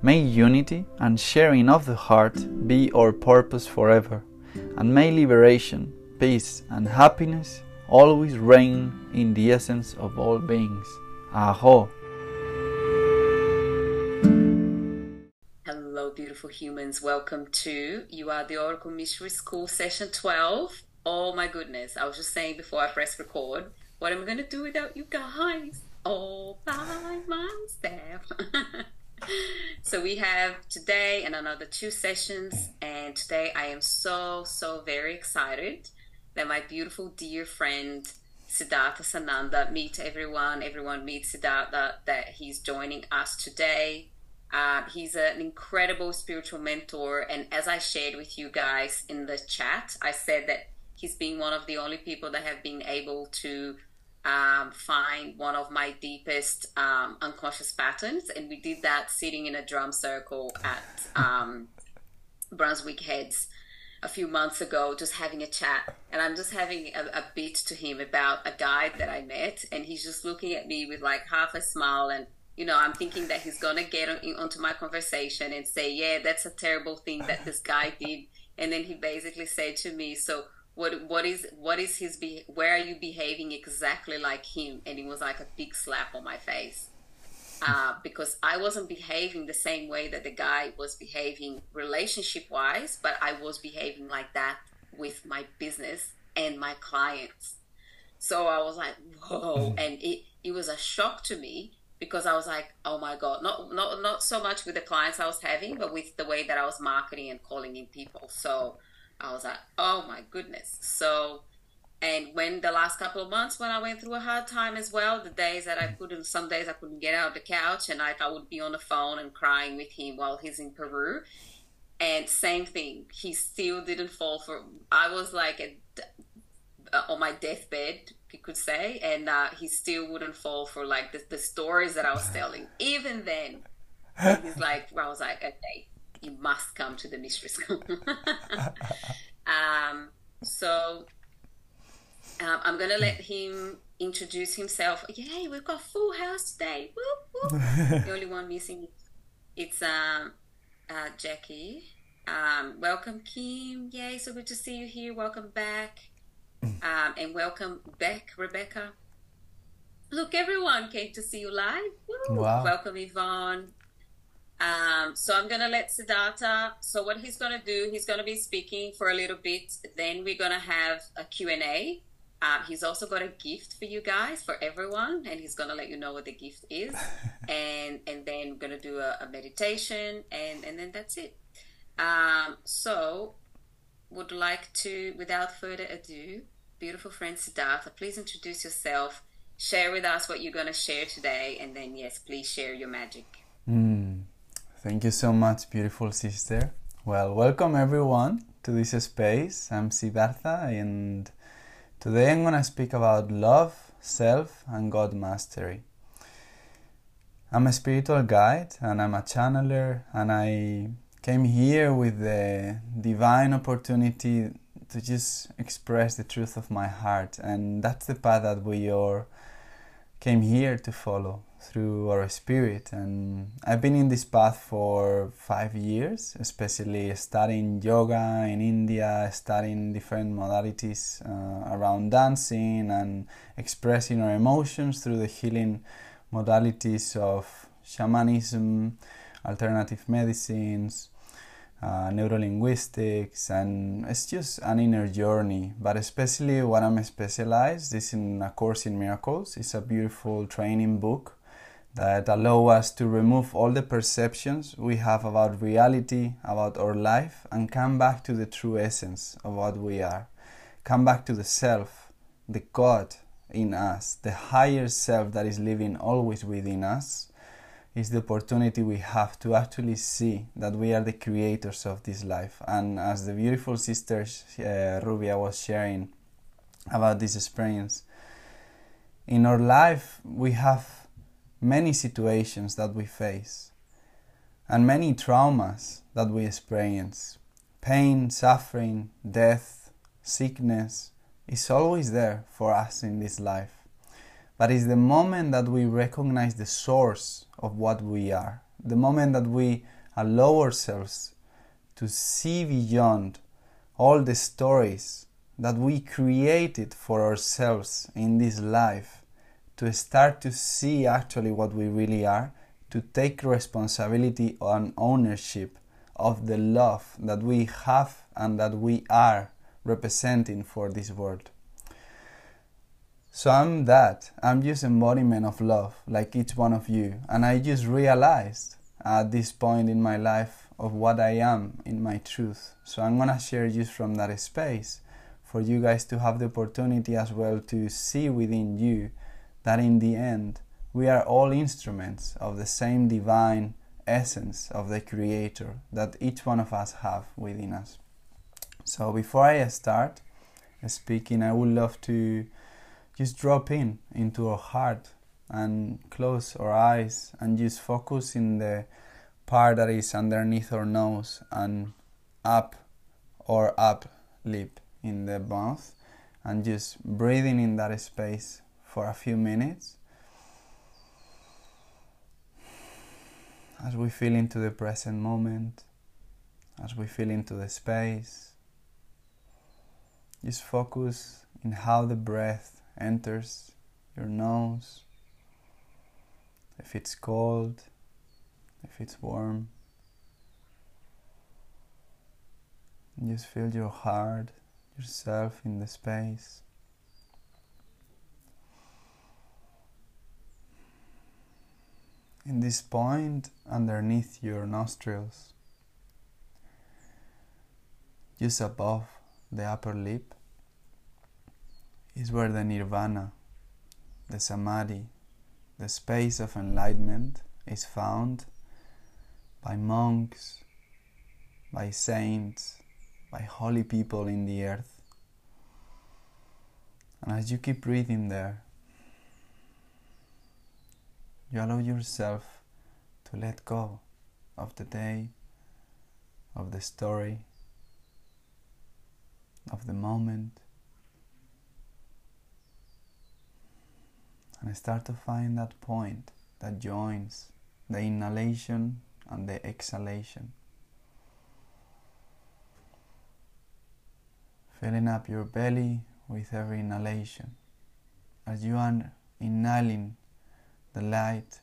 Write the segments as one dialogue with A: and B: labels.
A: May unity and sharing of the heart be our purpose forever, and may liberation, peace, and happiness always reign in the essence of all beings. Aho!
B: Hello, beautiful humans. Welcome to You Are the Oracle Mystery School Session 12. Oh my goodness, I was just saying before I press record, what am I going to do without you guys? All by myself. So we have today and another two sessions and today i am so so very excited that my beautiful dear friend siddhartha sananda meet everyone. Everyone meet siddhartha that he's joining us today. Uh, he's an incredible spiritual mentor and as i shared with you guys in the chat i said that he's been one of the only people that have been able to um, find one of my deepest um, unconscious patterns. And we did that sitting in a drum circle at um, Brunswick Heads a few months ago, just having a chat. And I'm just having a, a bit to him about a guy that I met. And he's just looking at me with like half a smile. And, you know, I'm thinking that he's going to get on, onto my conversation and say, yeah, that's a terrible thing that this guy did. And then he basically said to me, so what what is what is his be where are you behaving exactly like him? And it was like a big slap on my face. Uh, because i wasn't behaving the same way that the guy was behaving relationship wise but i was behaving like that with my business and my clients. So i was like whoa. And it it was a shock to me because I was like, oh my god, not not not so much with the clients I was having, but with the way that I was marketing and calling in people. So I was like, oh my goodness. So, and when the last couple of months when I went through a hard time as well, the days that I couldn't, some days I couldn't get out of the couch and like I would be on the phone and crying with him while he's in Peru. And same thing, he still didn't fall for. I was like a, uh, on my deathbed, you could say, and uh, he still wouldn't fall for like the, the stories that I was telling. Even then, he's like, well, I was like, okay, you must come to the mystery school. um, so um, I'm gonna let him introduce himself. Yay, we've got full house today. Whoop, whoop. the only one missing it's um, uh, Jackie. Um, welcome, Kim. Yay, so good to see you here. Welcome back. Um, and welcome back, Rebecca. Look, everyone came to see you live. Woo. Wow. Welcome, Yvonne. Um, so I'm gonna let Siddhartha. So what he's gonna do, he's gonna be speaking for a little bit. Then we're gonna have a Q and A. Uh, he's also got a gift for you guys, for everyone, and he's gonna let you know what the gift is. and and then we're gonna do a, a meditation, and and then that's it. Um, so would like to, without further ado, beautiful friend Siddhartha, please introduce yourself. Share with us what you're gonna share today, and then yes, please share your magic.
A: Mm. Thank you so much, beautiful sister. Well, welcome everyone to this space. I'm Siddhartha, and today I'm going to speak about love, self, and God mastery. I'm a spiritual guide and I'm a channeler, and I came here with the divine opportunity to just express the truth of my heart, and that's the path that we all came here to follow through our spirit and i've been in this path for five years especially studying yoga in india studying different modalities uh, around dancing and expressing our emotions through the healing modalities of shamanism alternative medicines uh, neurolinguistics, and it's just an inner journey. But especially what I'm specialized is in A Course in Miracles. It's a beautiful training book that allow us to remove all the perceptions we have about reality, about our life, and come back to the true essence of what we are. Come back to the self, the God in us, the higher self that is living always within us. Is the opportunity we have to actually see that we are the creators of this life. And as the beautiful sister uh, Rubia was sharing about this experience, in our life we have many situations that we face and many traumas that we experience. Pain, suffering, death, sickness is always there for us in this life. But it's the moment that we recognize the source of what we are, the moment that we allow ourselves to see beyond all the stories that we created for ourselves in this life to start to see actually what we really are, to take responsibility and ownership of the love that we have and that we are representing for this world. So I'm that. I'm just embodiment of love, like each one of you. And I just realized at this point in my life of what I am in my truth. So I'm gonna share just from that space for you guys to have the opportunity as well to see within you that in the end we are all instruments of the same divine essence of the creator that each one of us have within us. So before i start speaking i would love to just drop in into our heart and close our eyes and just focus in the part that is underneath our nose and up or up lip in the mouth and just breathing in that space for a few minutes as we feel into the present moment, as we feel into the space. Just focus in how the breath enters your nose, if it's cold, if it's warm. just feel your heart, yourself in the space. In this point underneath your nostrils, just above the upper lip, is where the nirvana, the samadhi, the space of enlightenment is found by monks, by saints, by holy people in the earth. And as you keep breathing there, you allow yourself to let go of the day, of the story, of the moment, and start to find that point that joins the inhalation and the exhalation. Filling up your belly with every inhalation as you are inhaling the light,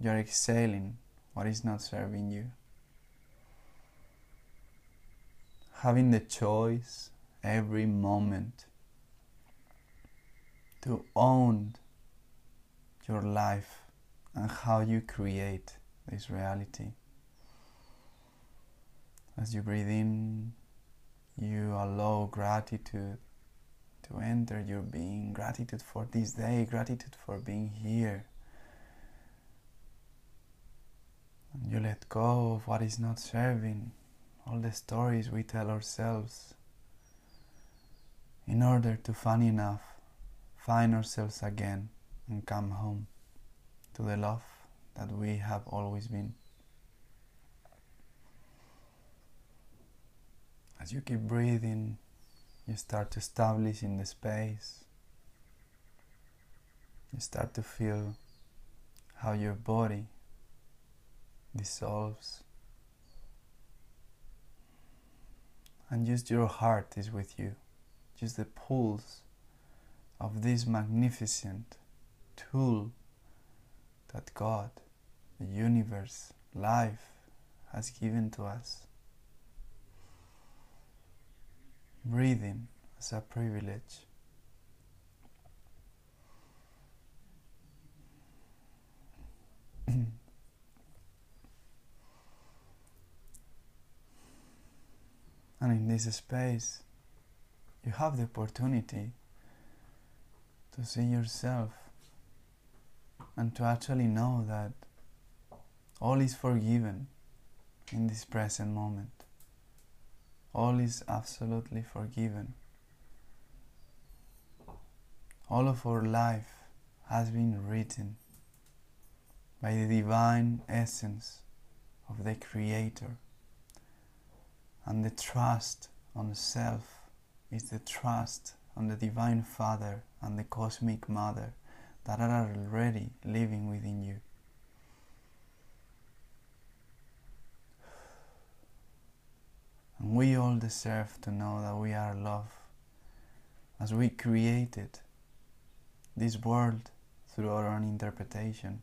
A: you're exhaling what is not serving you. Having the choice every moment to own your life and how you create this reality. As you breathe in, you allow gratitude to enter your being, gratitude for this day, gratitude for being here. And you let go of what is not serving, all the stories we tell ourselves, in order to, fun enough, find ourselves again and come home to the love that we have always been. As you keep breathing, you start to establish in the space. You start to feel how your body dissolves. And just your heart is with you, just the pulse of this magnificent tool that God, the universe, life has given to us. Breathing as a privilege. and in this space, you have the opportunity to see yourself and to actually know that all is forgiven in this present moment. All is absolutely forgiven. All of our life has been written by the divine essence of the Creator. And the trust on self is the trust on the Divine Father and the Cosmic Mother that are already living within you. And we all deserve to know that we are love as we created this world through our own interpretation.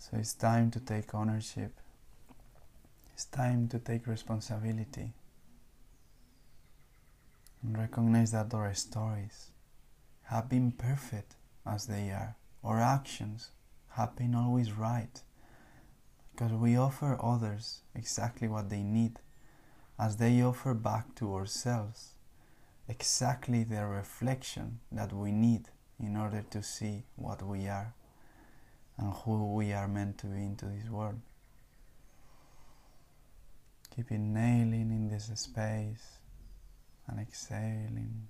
A: So it's time to take ownership. It's time to take responsibility and recognize that our stories have been perfect as they are. Our actions have been always right because we offer others exactly what they need as they offer back to ourselves exactly the reflection that we need in order to see what we are and who we are meant to be into this world. Keep it nailing in this space and exhaling.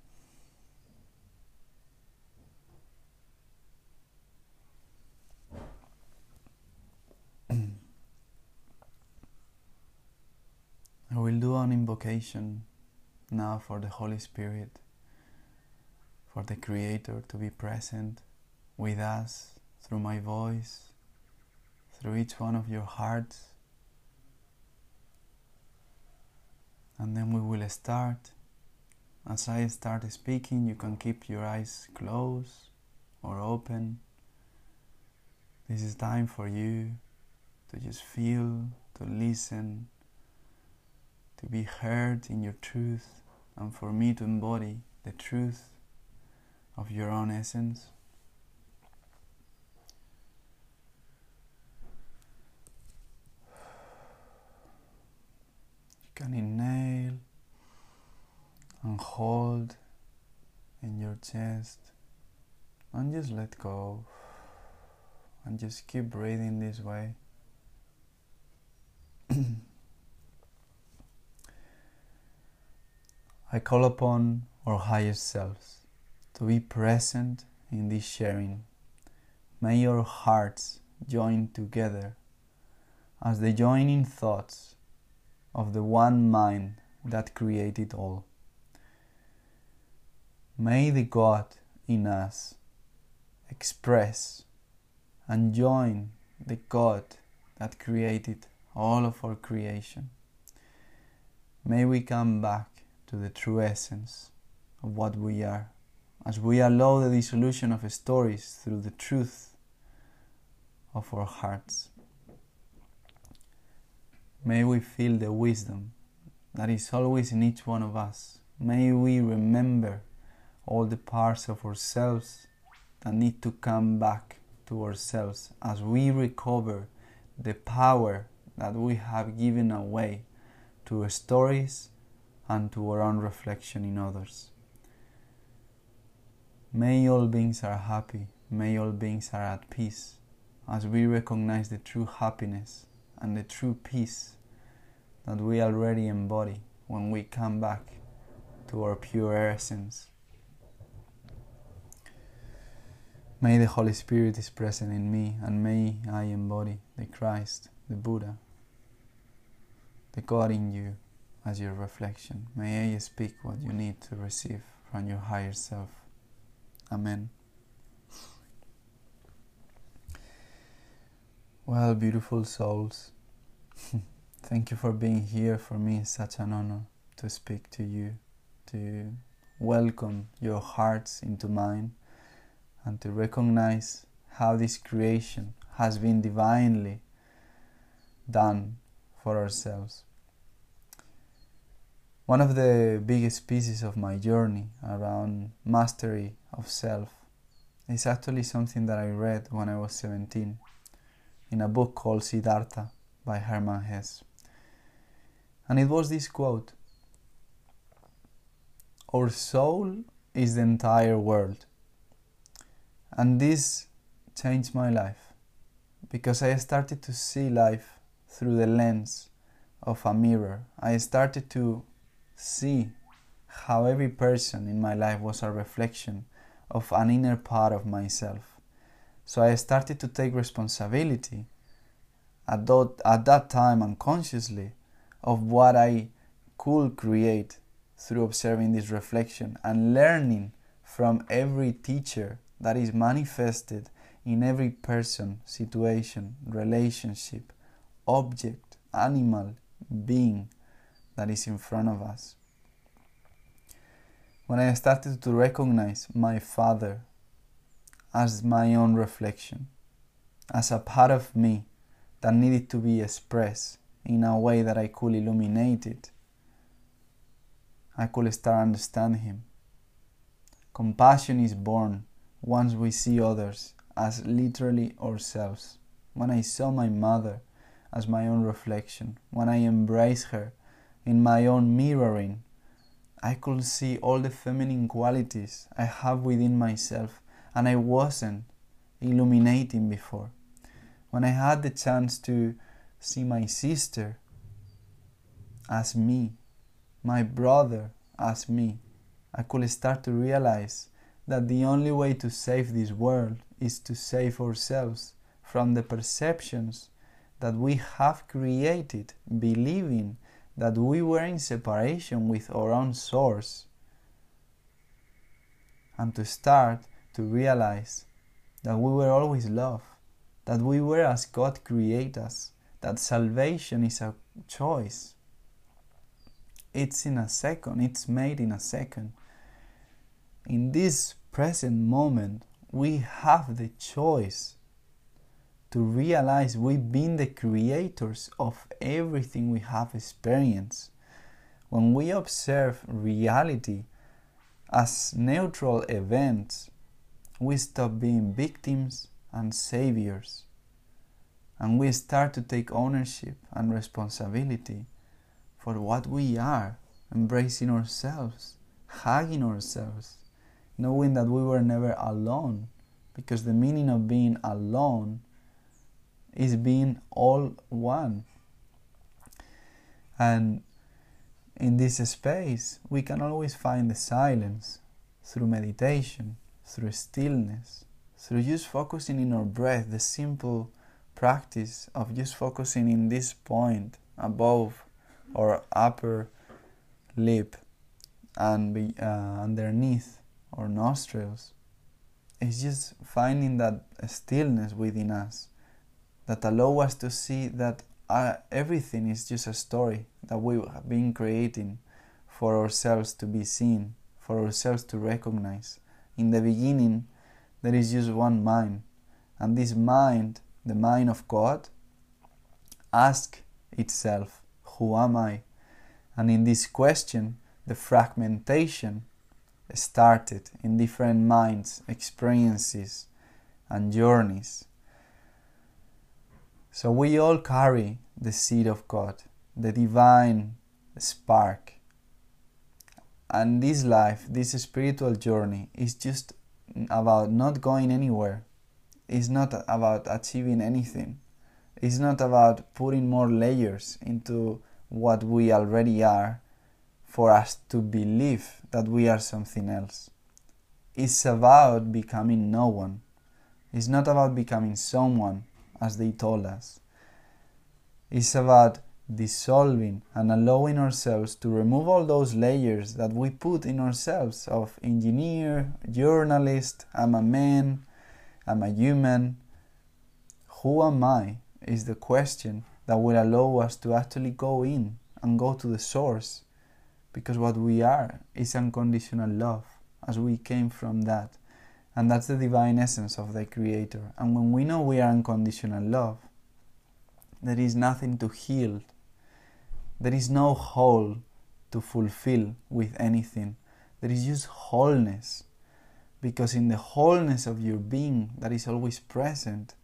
A: I will do an invocation now for the Holy Spirit, for the Creator to be present with us through my voice, through each one of your hearts. And then we will start. As I start speaking, you can keep your eyes closed or open. This is time for you to just feel, to listen, to be heard in your truth, and for me to embody the truth of your own essence. You can inhale and hold in your chest and just let go and just keep breathing this way. I call upon our higher selves to be present in this sharing. May our hearts join together as the joining thoughts of the one mind that created all. May the God in us express and join the God that created all of our creation. May we come back to the true essence of what we are as we allow the dissolution of stories through the truth of our hearts. May we feel the wisdom that is always in each one of us. May we remember all the parts of ourselves that need to come back to ourselves as we recover the power that we have given away to stories and to our own reflection in others. May all beings are happy, may all beings are at peace, as we recognize the true happiness and the true peace that we already embody when we come back to our pure essence. May the Holy Spirit is present in me and may I embody the Christ, the Buddha, the God in you as your reflection. May I speak what you need to receive from your higher self. Amen. Well, beautiful souls, thank you for being here. For me, it's such an honor to speak to you, to welcome your hearts into mine and to recognize how this creation has been divinely done for ourselves. One of the biggest pieces of my journey around mastery of self is actually something that I read when I was 17 in a book called Siddhartha by Hermann Hesse. And it was this quote Our soul is the entire world. And this changed my life because I started to see life through the lens of a mirror. I started to see how every person in my life was a reflection of an inner part of myself. So I started to take responsibility at that, at that time unconsciously of what I could create through observing this reflection and learning from every teacher that is manifested in every person, situation, relationship, object, animal, being that is in front of us. When I started to recognize my father as my own reflection, as a part of me that needed to be expressed in a way that I could illuminate it, I could start understanding him. Compassion is born once we see others as literally ourselves. When I saw my mother as my own reflection, when I embraced her in my own mirroring, I could see all the feminine qualities I have within myself and I wasn't illuminating before. When I had the chance to see my sister as me, my brother as me, I could start to realize that the only way to save this world is to save ourselves from the perceptions that we have created, believing that we were in separation with our own source, and to start to realize that we were always love, that we were as God created us, that salvation is a choice. It's in a second, it's made in a second in this present moment, we have the choice to realize we've been the creators of everything we have experienced. When we observe reality as neutral events, we stop being victims and saviors. And we start to take ownership and responsibility for what we are, embracing ourselves, hugging ourselves, knowing that we were never alone, because the meaning of being alone is being all one. And in this space, we can always find the silence through meditation, through stillness, through just focusing in our breath, the simple practice of just focusing in this point above our upper lip and be, uh, underneath or nostrils. It's just finding that stillness within us that allow us to see that uh, everything is just a story that we have been creating for ourselves to be seen, for ourselves to recognize. In the beginning, there is just one mind, and this mind the mind of God, asks itself, Who am I? And in this question, the fragmentation started in different minds, experiences, and journeys. So we all carry the seed of God, the divine spark. And this life, this spiritual journey, is just about not going anywhere. It's not about achieving anything. It's not about putting more layers into what we already are for us to believe that we are something else. It's about becoming no one. It's not about becoming someone, as they told us. It's about dissolving and allowing ourselves to remove all those layers that we put in ourselves of engineer, journalist, I'm a man, I'm a human. Who am I? is the question that will allow us to actually go in and go to the source because what we are is unconditional love as we came from that and that's the divine essence of the creator. And when we know we are unconditional love there is nothing to heal. There is no hole to fulfill with anything. There is just wholeness. Because in the wholeness of your being that is always present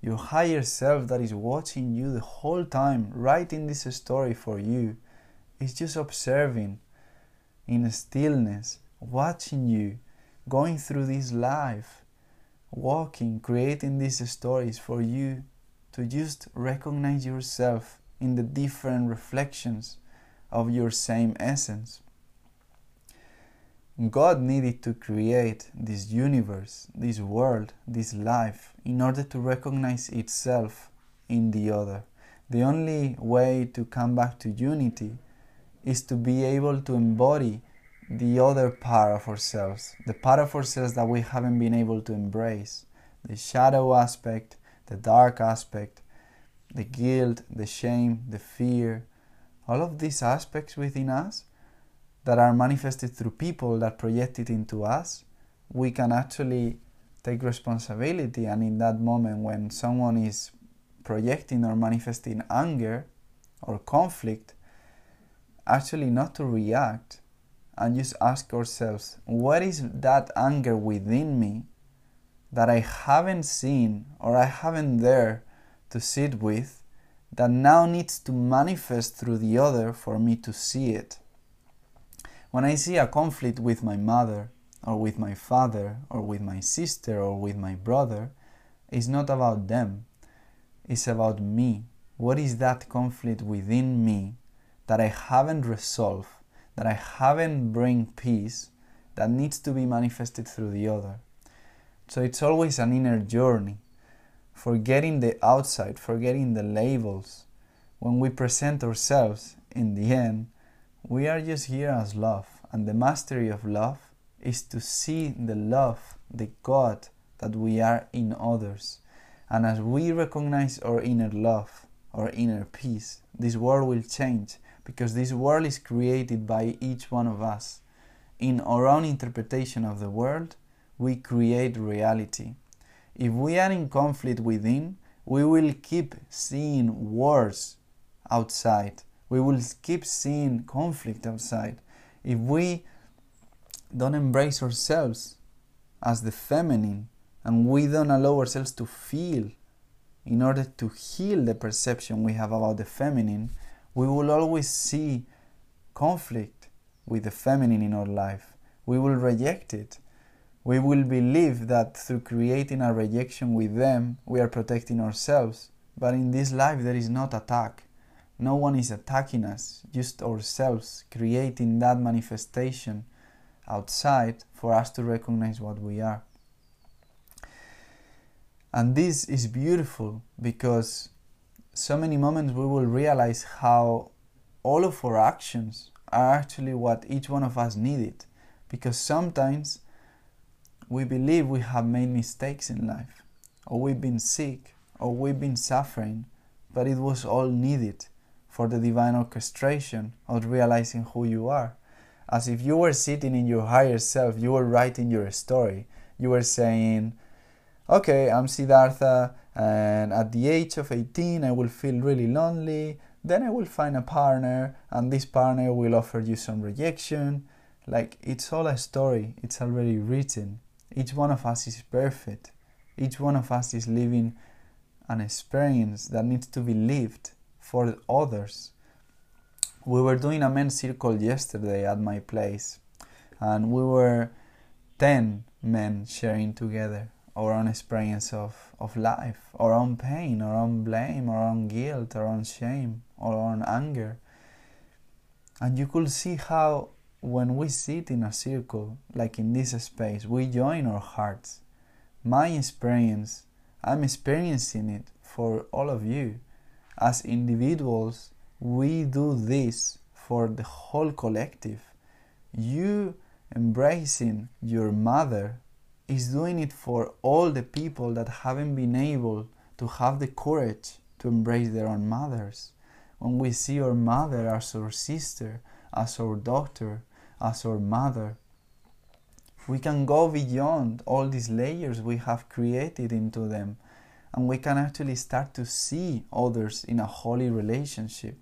A: your higher self that is watching you the whole time, writing this story for you, is just observing in stillness, watching you, going through this life, walking, creating these stories for you to just recognize yourself in the different reflections of your same essence. God needed to create this universe, this world, this life in order to recognize itself in the other. The only way to come back to unity is to be able to embody the other part of ourselves, the part of ourselves that we haven't been able to embrace, the shadow aspect, the dark aspect, the guilt, the shame, the fear, all of these aspects within us that are manifested through people that project it into us, we can actually take responsibility. And in that moment, when someone is projecting or manifesting anger or conflict, actually not to react and just ask ourselves, what is that anger within me that I haven't seen or I haven't there to sit with that now needs to manifest through the other for me to see it? When I see a conflict with my mother, or with my father, or with my sister, or with my brother, it's not about them. It's about me. What is that conflict within me that I haven't resolved, that I haven't bring peace, that needs to be manifested through the other? So it's always an inner journey. Forgetting the outside, forgetting the labels. When we present ourselves, in the end, we are just here as love, and the mastery of love is to see the love, the God that we are in others. And as we recognize our inner love, our inner peace, this world will change because this world is created by each one of us. In our own interpretation of the world, we create reality. If we are in conflict within, we will keep seeing wars outside we will keep seeing conflict outside. If we don't embrace ourselves as the feminine and we don't allow ourselves to feel in order to heal the perception we have about the feminine, we will always see conflict with the feminine in our life. We will reject it. We will believe that through creating a rejection with them, we are protecting ourselves. But in this life, there is not attack. No one is attacking us, just ourselves creating that manifestation outside for us to recognize what we are. And this is beautiful because so many moments we will realize how all of our actions are actually what each one of us needed. Because sometimes we believe we have made mistakes in life, or we've been sick, or we've been suffering, but it was all needed for the divine orchestration of realizing who you are. As if you were sitting in your higher self, you were writing your story. You were saying, okay, I'm Siddhartha, and at the age of 18, I will feel really lonely. Then I will find a partner, and this partner will offer you some rejection. Like, it's all a story, it's already written. Each one of us is perfect. Each one of us is living an experience that needs to be lived for others. We were doing a men's circle yesterday at my place, and we were 10 men sharing together our own experience of, of life, our own pain, our own blame, our own guilt, our own shame, our own anger. And you could see how when we sit in a circle, like in this space, we join our hearts. My experience, I'm experiencing it for all of you. As individuals, we do this for the whole collective. You embracing your mother is doing it for all the people that haven't been able to have the courage to embrace their own mothers. When we see our mother as our sister, as our daughter, as our mother, we can go beyond all these layers we have created into them and we can actually start to see others in a holy relationship.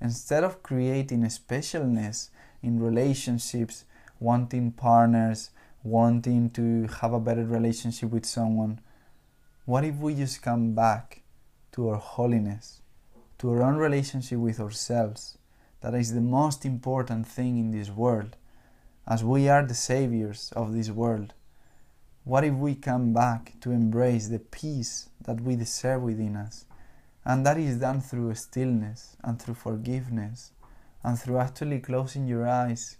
A: Instead of creating a specialness in relationships, wanting partners, wanting to have a better relationship with someone, what if we just come back to our holiness, to our own relationship with ourselves? That is the most important thing in this world, as we are the saviors of this world. What if we come back to embrace the peace that we deserve within us? And that is done through stillness and through forgiveness and through actually closing your eyes,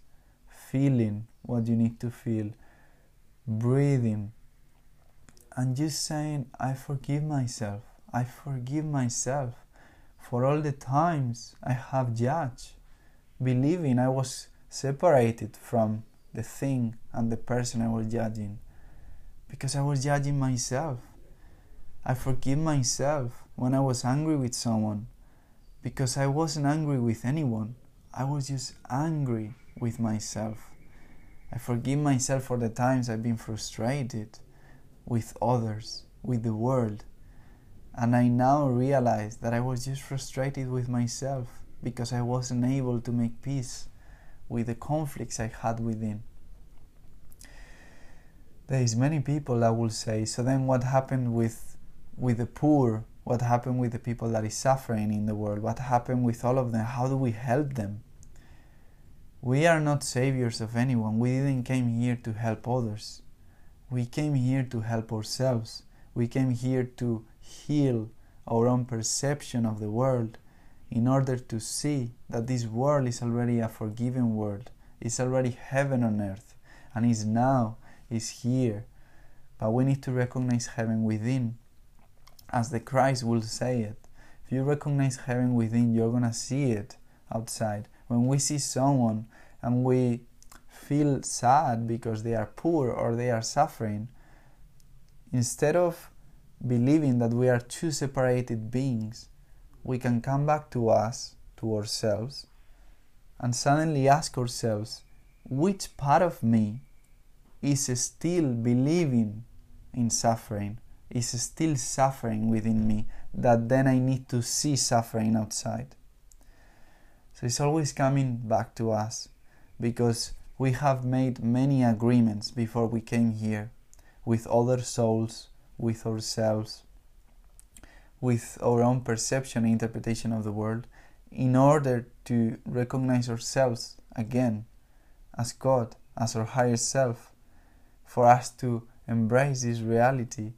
A: feeling what you need to feel, breathing, and just saying, I forgive myself. I forgive myself for all the times I have judged, believing I was separated from the thing and the person I was judging because I was judging myself. I forgive myself when I was angry with someone because I wasn't angry with anyone. I was just angry with myself. I forgive myself for the times I've been frustrated with others, with the world. And I now realize that I was just frustrated with myself because I wasn't able to make peace with the conflicts I had within. There is many people that will say, so then what happened with with the poor? What happened with the people that is suffering in the world? What happened with all of them? How do we help them? We are not saviors of anyone. We didn't came here to help others. We came here to help ourselves. We came here to heal our own perception of the world in order to see that this world is already a forgiven world. It's already heaven on earth and is now is here. But we need to recognize heaven within. As the Christ will say it. If you recognize heaven within, you're gonna see it outside when we see someone and we feel sad because they are poor or they are suffering, instead of believing that we are two separated beings, we can come back to us, to ourselves, and suddenly ask ourselves, which part of me is still believing in suffering, is still suffering within me, that then I need to see suffering outside? So it's always coming back to us because we have made many agreements before we came here with other souls, with ourselves, with our own perception and interpretation of the world in order to recognize ourselves again as God, as our higher self. For us to embrace this reality,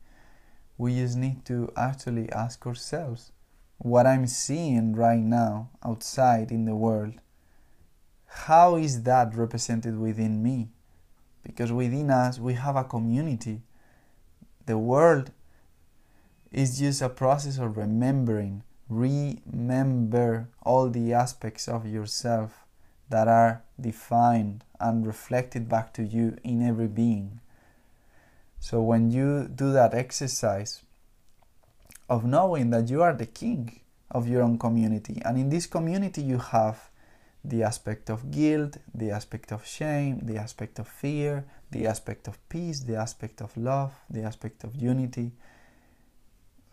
A: we just need to actually ask ourselves what I'm seeing right now outside in the world, how is that represented within me? Because within us we have a community. The world is just a process of remembering. Remember all the aspects of yourself that are defined and reflected back to you in every being. So when you do that exercise, of knowing that you are the king of your own community. And in this community, you have the aspect of guilt, the aspect of shame, the aspect of fear, the aspect of peace, the aspect of love, the aspect of unity.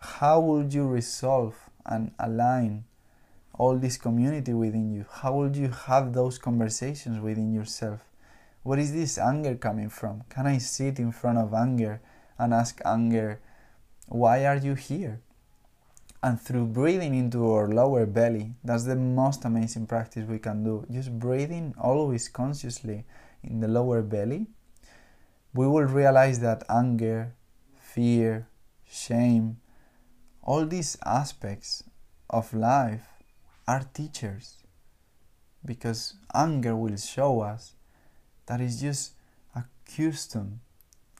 A: How would you resolve and align all this community within you? How would you have those conversations within yourself? Where is this anger coming from? Can I sit in front of anger and ask anger, why are you here? And through breathing into our lower belly, that's the most amazing practice we can do. Just breathing always consciously in the lower belly, we will realize that anger, fear, shame, all these aspects of life are teachers because anger will show us that is just a custom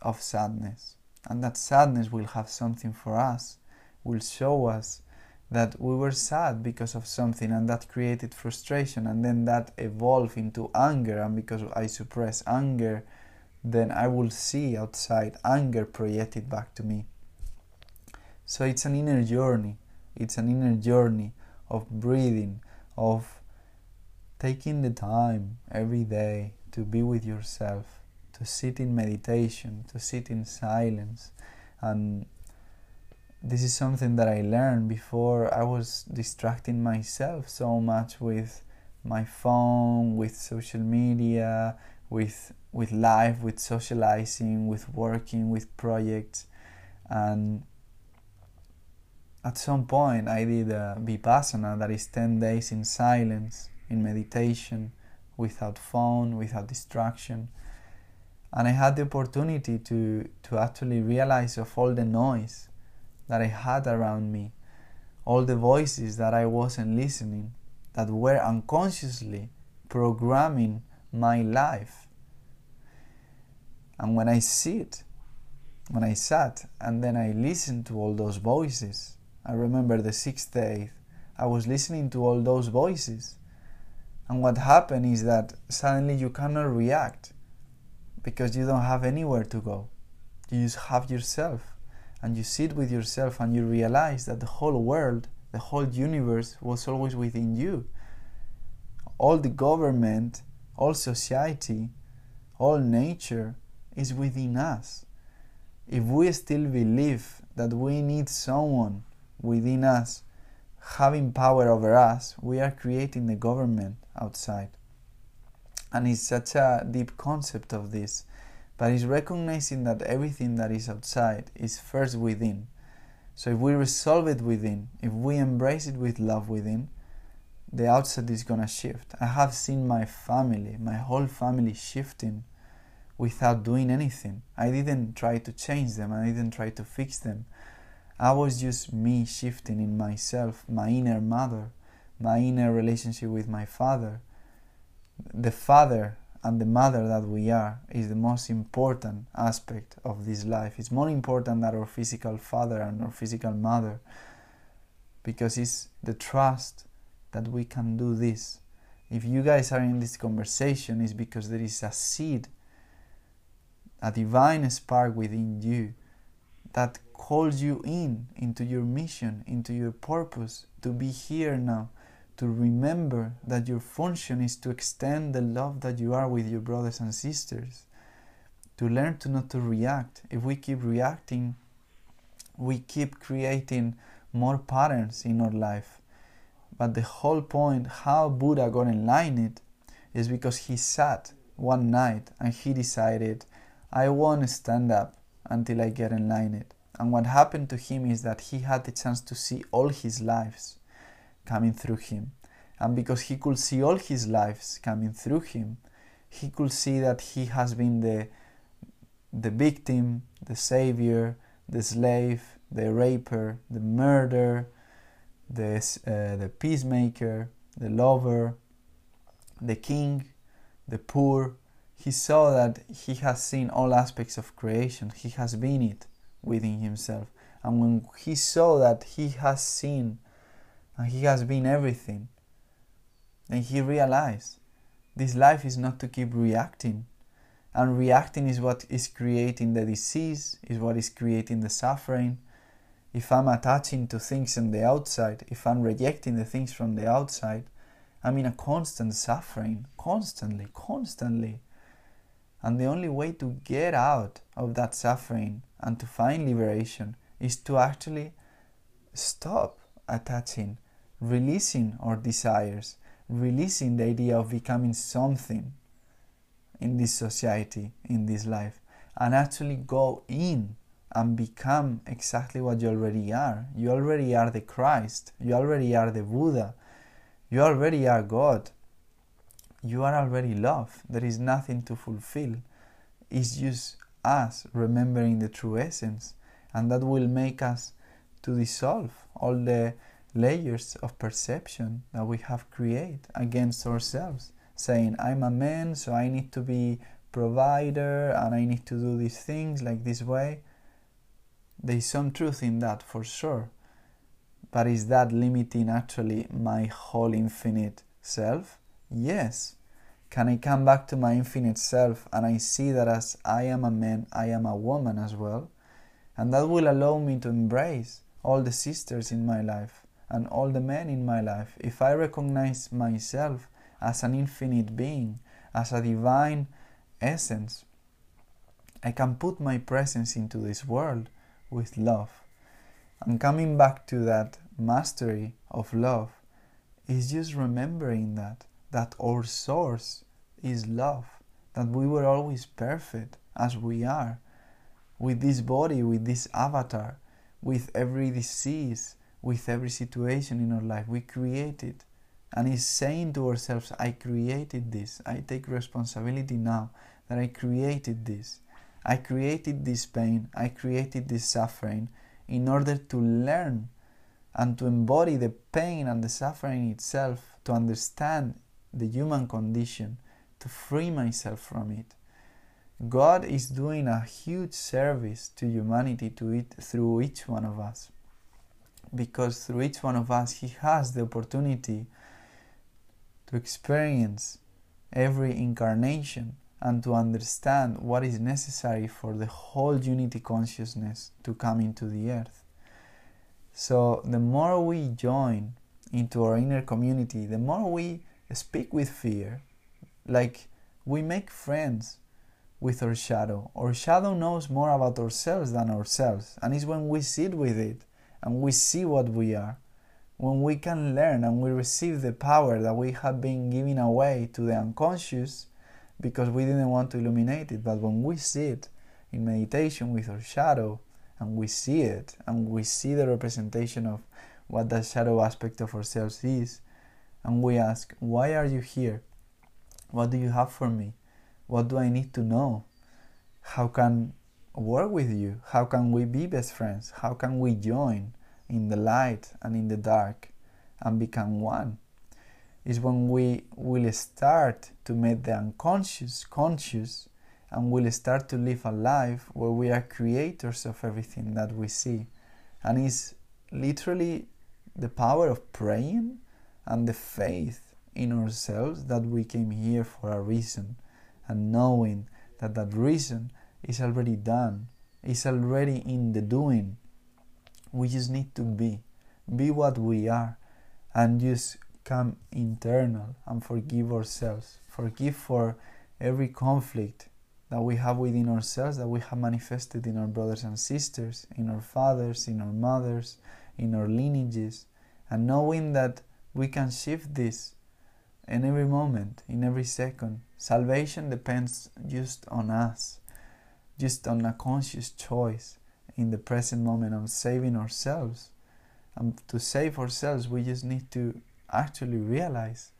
A: of sadness and that sadness will have something for us will show us that we were sad because of something and that created frustration and then that evolved into anger and because i suppress anger then i will see outside anger projected back to me so it's an inner journey it's an inner journey of breathing, of taking the time every day to be with yourself, to sit in meditation, to sit in silence. And this is something that I learned before I was distracting myself so much with my phone, with social media, with with life, with socializing, with working, with projects, and at some point I did a vipassana that is 10 days in silence, in meditation, without phone, without distraction. And I had the opportunity to, to actually realize of all the noise that I had around me, all the voices that I wasn't listening, that were unconsciously programming my life. And when I sit, when I sat, and then I listened to all those voices, I remember the sixth day, I was listening to all those voices. And what happened is that suddenly you cannot react because you don't have anywhere to go. You just have yourself. And you sit with yourself and you realize that the whole world, the whole universe was always within you. All the government, all society, all nature is within us. If we still believe that we need someone within us having power over us, we are creating the government outside. And it's such a deep concept of this, but it's recognizing that everything that is outside is first within. So if we resolve it within, if we embrace it with love within, the outside is gonna shift. I have seen my family, my whole family shifting without doing anything. I didn't try to change them, I didn't try to fix them. I was just me shifting in myself, my inner mother, my inner relationship with my father. The father and the mother that we are is the most important aspect of this life. It's more important than our physical father and our physical mother because it's the trust that we can do this. If you guys are in this conversation, it's because there is a seed, a divine spark within you that calls you in into your mission, into your purpose, to be here now, to remember that your function is to extend the love that you are with your brothers and sisters, to learn to not to react. If we keep reacting, we keep creating more patterns in our life. But the whole point, how Buddha got enlightened, is because he sat one night and he decided, I won't stand up until I get enlightened. And what happened to him is that he had the chance to see all his lives coming through him. And because he could see all his lives coming through him, he could see that he has been the, the victim, the savior, the slave, the raper, the murderer, the, uh, the peacemaker, the lover, the king, the poor. He saw that he has seen all aspects of creation, he has been it within himself. And when he saw that he has seen and he has been everything, And he realized this life is not to keep reacting. And reacting is what is creating the disease, is what is creating the suffering. If I'm attaching to things on the outside, if I'm rejecting the things from the outside, I'm in a constant suffering, constantly, constantly. And the only way to get out of that suffering and to find liberation is to actually stop attaching, releasing our desires, releasing the idea of becoming something in this society, in this life, and actually go in and become exactly what you already are. You already are the Christ, you already are the Buddha, you already are God. You are already love. There is nothing to fulfill. It's just us remembering the true essence, and that will make us to dissolve all the layers of perception that we have created against ourselves, saying, I'm a man, so I need to be provider and I need to do these things like this way. There is some truth in that for sure. But is that limiting actually my whole infinite self? Yes. Can I come back to my infinite self and I see that as I am a man, I am a woman as well? And that will allow me to embrace all the sisters in my life and all the men in my life. If I recognize myself as an infinite being, as a divine essence, I can put my presence into this world with love. And coming back to that mastery of love is just remembering that that our source is love, that we were always perfect as we are, with this body, with this avatar, with every disease, with every situation in our life. We create it. And is saying to ourselves, I created this. I take responsibility now that I created this. I created this pain. I created this suffering in order to learn and to embody the pain and the suffering itself, to understand the human condition, to free myself from it. God is doing a huge service to humanity to it through each one of us. Because through each one of us, He has the opportunity to experience every incarnation and to understand what is necessary for the whole unity consciousness to come into the earth. So, the more we join into our inner community, the more we speak with fear, like we make friends with our shadow. Our shadow knows more about ourselves than ourselves, and it's when we sit with it and we see what we are, when we can learn and we receive the power that we have been giving away to the unconscious because we didn't want to illuminate it. But when we see it in meditation with our shadow and we see it and we see the representation of what that shadow aspect of ourselves is, and we ask, Why are you here? What do you have for me? What do I need to know? How can work with you? How can we be best friends? How can we join in the light and in the dark and become one? Is when we will start to make the unconscious conscious and will start to live a life where we are creators of everything that we see. And it's literally the power of praying and the faith in ourselves that we came here for a reason and knowing that that reason is already done, is already in the doing. We just need to be, be what we are, and just come internal and forgive ourselves. Forgive for every conflict that we have within ourselves, that we have manifested in our brothers and sisters, in our fathers, in our mothers, in our lineages, and knowing that we can shift this in every moment, in every second. Salvation depends just on us, just on a conscious choice in the present moment of saving ourselves. And to save ourselves, we just need to actually realize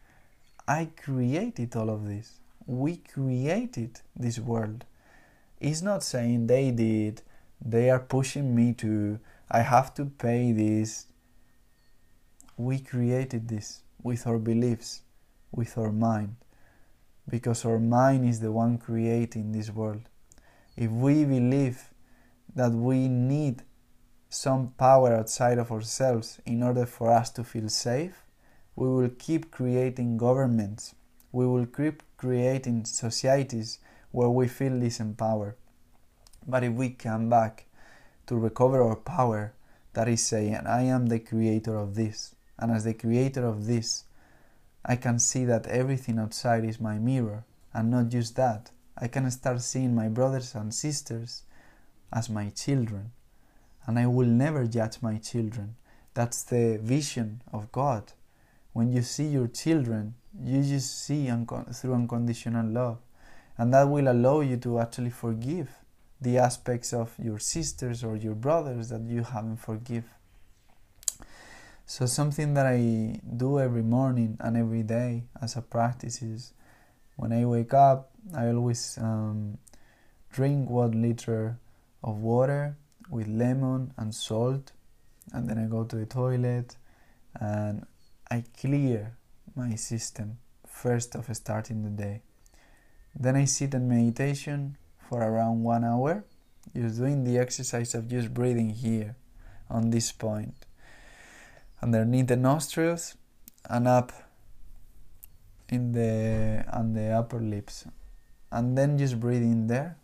A: I created all of this. We created this world. It's not saying they did, they are pushing me to, I have to pay this. We created this with our beliefs, with our mind, because our mind is the one creating this world. If we believe that we need some power outside of ourselves in order for us to feel safe, we will keep creating governments, we will keep creating societies where we feel disempowered. But if we come back to recover our power, that is saying, I am the creator of this, and as the creator of this, I can see that everything outside is my mirror, and not just that, I can start seeing my brothers and sisters as my children. And I will never judge my children. That's the vision of God. When you see your children, you just see through unconditional love. And that will allow you to actually forgive the aspects of your sisters or your brothers that you haven't forgive. So something that I do every morning and every day as a practice is when I wake up, I always um, drink one liter of water with lemon and salt, and then I go to the toilet and I clear my system first of starting the day. Then I sit in meditation for around one hour, just doing the exercise of just breathing here on this point, underneath the nostrils and up in the on the upper lips, and then just breathing there,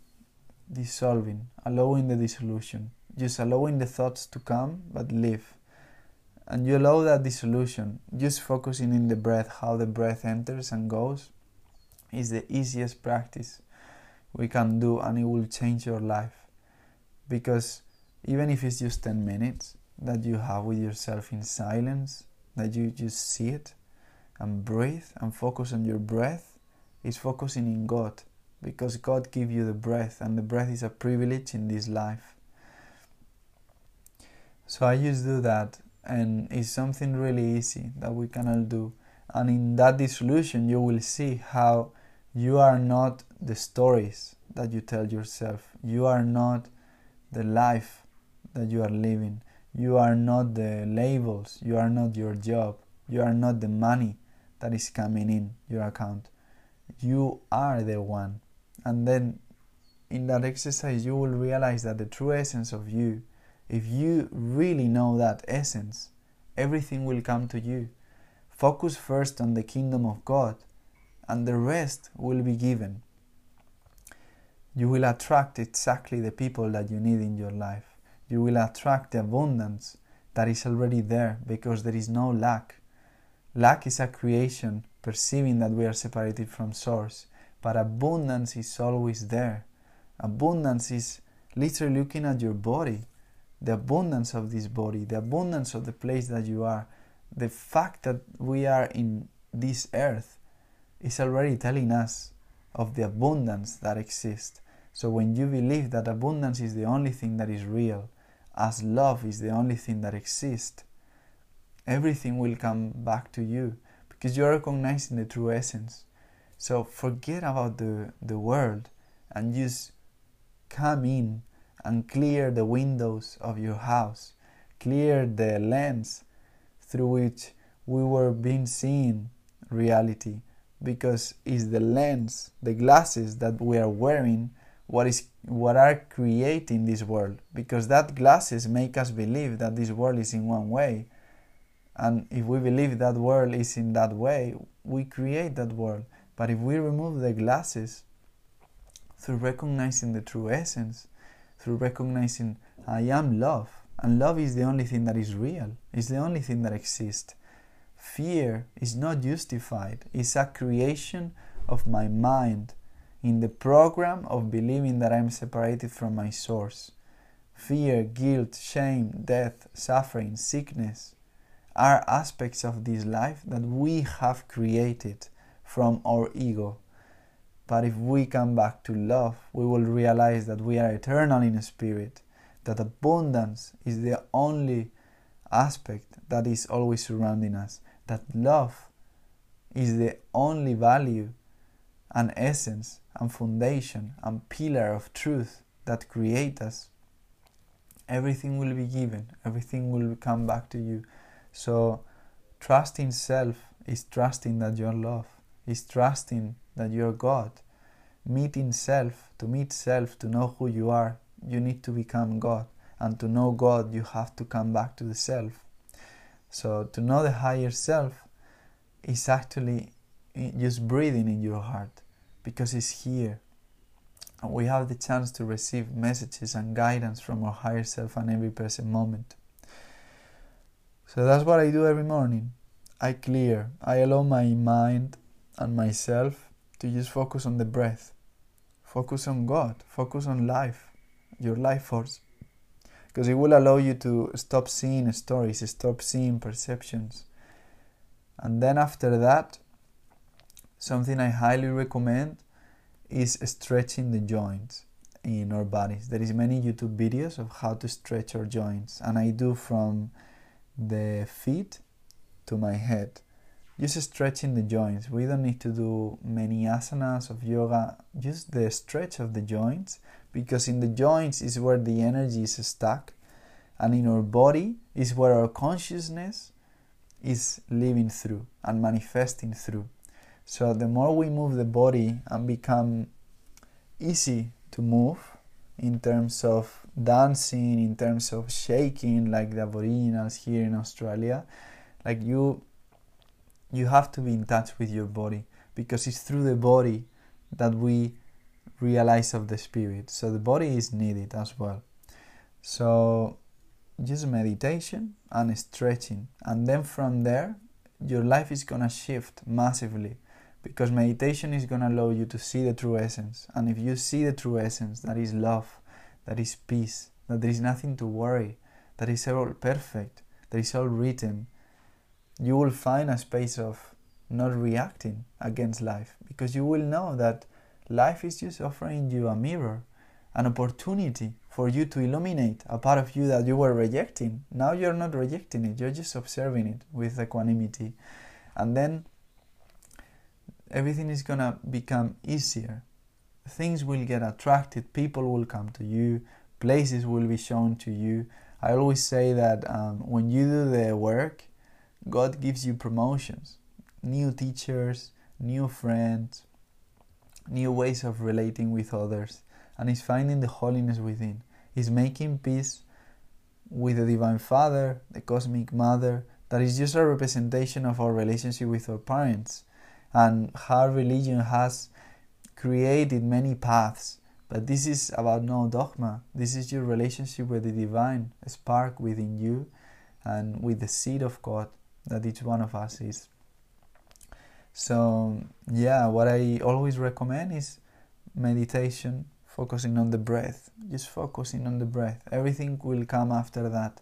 A: dissolving, allowing the dissolution, just allowing the thoughts to come but leave. And you allow that dissolution, just focusing in the breath, how the breath enters and goes, is the easiest practice we can do and it will change your life. Because even if it's just 10 minutes that you have with yourself in silence that you just see it and breathe and focus on your breath is focusing in god because god gives you the breath and the breath is a privilege in this life so i just do that and it's something really easy that we can all do and in that dissolution you will see how you are not the stories that you tell yourself. You are not the life that you are living. You are not the labels. You are not your job. You are not the money that is coming in your account. You are the one. And then in that exercise, you will realize that the true essence of you, if you really know that essence, everything will come to you. Focus first on the kingdom of God and the rest will be given. You will attract exactly the people that you need in your life. You will attract the abundance that is already there because there is no lack. Lack is a creation perceiving that we are separated from source, but abundance is always there. Abundance is literally looking at your body, the abundance of this body, the abundance of the place that you are, the fact that we are in this earth is already telling us of the abundance that exists. So when you believe that abundance is the only thing that is real, as love is the only thing that exists, everything will come back to you because you're recognizing the true essence. So forget about the, the world and just come in and clear the windows of your house, clear the lens through which we were being seen reality because it's the lens, the glasses that we are wearing, what is what are creating this world. Because that glasses make us believe that this world is in one way, and if we believe that world is in that way, we create that world. But if we remove the glasses, through recognizing the true essence, through recognizing I am love, and love is the only thing that is real, is the only thing that exists Fear is not justified, it's a creation of my mind in the program of believing that I'm separated from my source. Fear, guilt, shame, death, suffering, sickness are aspects of this life that we have created from our ego. But if we come back to love, we will realize that we are eternal in spirit, that abundance is the only aspect that is always surrounding us, that love is the only value and essence and foundation and pillar of truth that create us everything will be given everything will come back to you so trusting self is trusting that you're love is trusting that you're god meeting self to meet self to know who you are you need to become god and to know god you have to come back to the self so to know the higher self is actually just breathing in your heart because it's here. And we have the chance to receive messages and guidance from our higher self in every present moment. So that's what I do every morning. I clear, I allow my mind and myself to just focus on the breath, focus on God, focus on life, your life force. Because it will allow you to stop seeing stories, stop seeing perceptions. And then after that, something I highly recommend is stretching the joints in our bodies. There is many YouTube videos of how to stretch our joints, and I do from the feet to my head. Just stretching the joints. We don't need to do many asanas of yoga, just the stretch of the joints, because in the joints is where the energy is stuck, and in our body is where our consciousness is living through and manifesting through. So the more we move the body and become easy to move in terms of dancing, in terms of shaking, like the Aboriginals here in Australia, like you, you have to be in touch with your body because it's through the body that we realize of the spirit. So the body is needed as well. So just meditation and stretching, and then from there, your life is gonna shift massively because meditation is going to allow you to see the true essence. And if you see the true essence, that is love, that is peace, that there is nothing to worry, that is all perfect, that is all written, you will find a space of not reacting against life because you will know that life is just offering you a mirror, an opportunity for you to illuminate a part of you that you were rejecting. Now you're not rejecting it, you're just observing it with equanimity. And then everything is gonna become easier. Things will get attracted, people will come to you, places will be shown to you. I always say that um, when you do the work, God gives you promotions, new teachers, new friends, new ways of relating with others, and is finding the holiness within. Is making peace with the Divine Father, the Cosmic Mother, that is just a representation of our relationship with our parents and how religion has created many paths. But this is about no dogma. This is your relationship with the divine spark within you and with the seed of God that each one of us is. So, yeah, what I always recommend is meditation, focusing on the breath. Just focusing on the breath. Everything will come after that.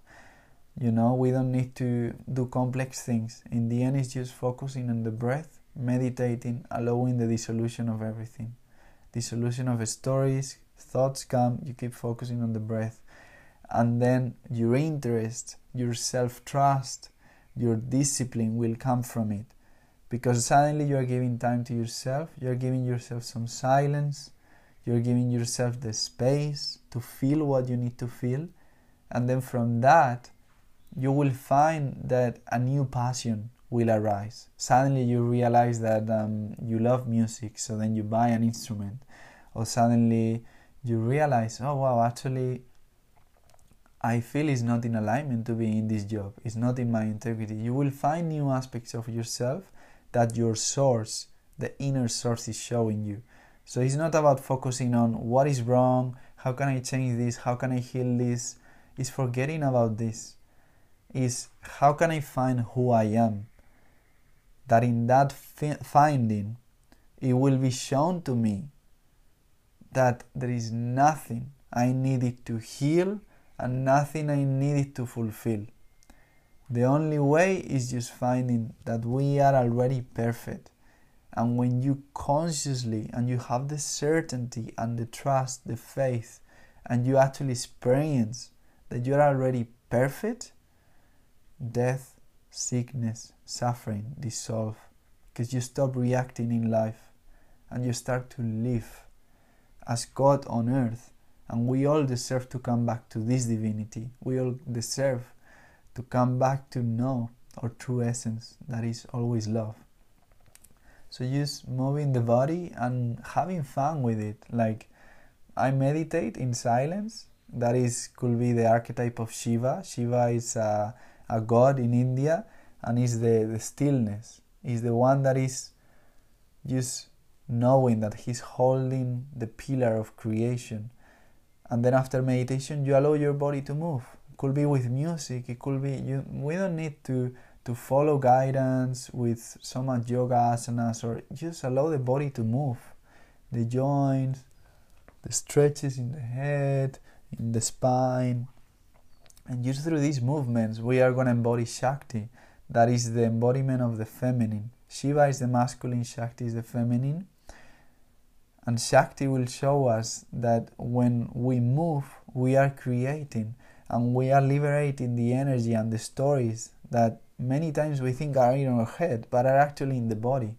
A: You know, we don't need to do complex things. In the end, it's just focusing on the breath meditating, allowing the dissolution of everything. Dissolution of stories, thoughts come, you keep focusing on the breath. And then your interest, your self trust, your discipline will come from it. Because suddenly you are giving time to yourself, you are giving yourself some silence, you're giving yourself the space to feel what you need to feel. And then from that, you will find that a new passion will arise. Suddenly you realize that um, you love music, so then you buy an instrument, or suddenly you realize, oh wow, actually, I feel is not in alignment to be in this job. It's not in my integrity. You will find new aspects of yourself that your source, the inner source, is showing you. So it's not about focusing on what is wrong, how can I change this, how can I heal this. It's forgetting about this. Is how can I find who I am? that in that fi- finding it will be shown to me that there is nothing I needed to heal and nothing I needed to fulfill. The only way is just finding that we are already perfect. And when you consciously and you have the certainty and the trust, the faith, and you actually experience that you're already perfect, death sickness, suffering dissolve because you stop reacting in life and you start to live as God on earth. And we all deserve to come back to this divinity. We all deserve to come back to know our true essence that is always love. So just moving the body and having fun with it. Like I meditate in silence. That is could be the archetype of Shiva. Shiva is a a God in India, and is the, the stillness. Is the one that is just knowing that He's holding the pillar of creation. And then after meditation, you allow your body to move. It could be with music. It could be you. We don't need to to follow guidance with so much yoga asanas, or just allow the body to move, the joints, the stretches in the head, in the spine. And just through these movements, we are going to embody Shakti. That is the embodiment of the feminine. Shiva is the masculine, Shakti is the feminine. And Shakti will show us that when we move, we are creating and we are liberating the energy and the stories that many times we think are in our head but are actually in the body.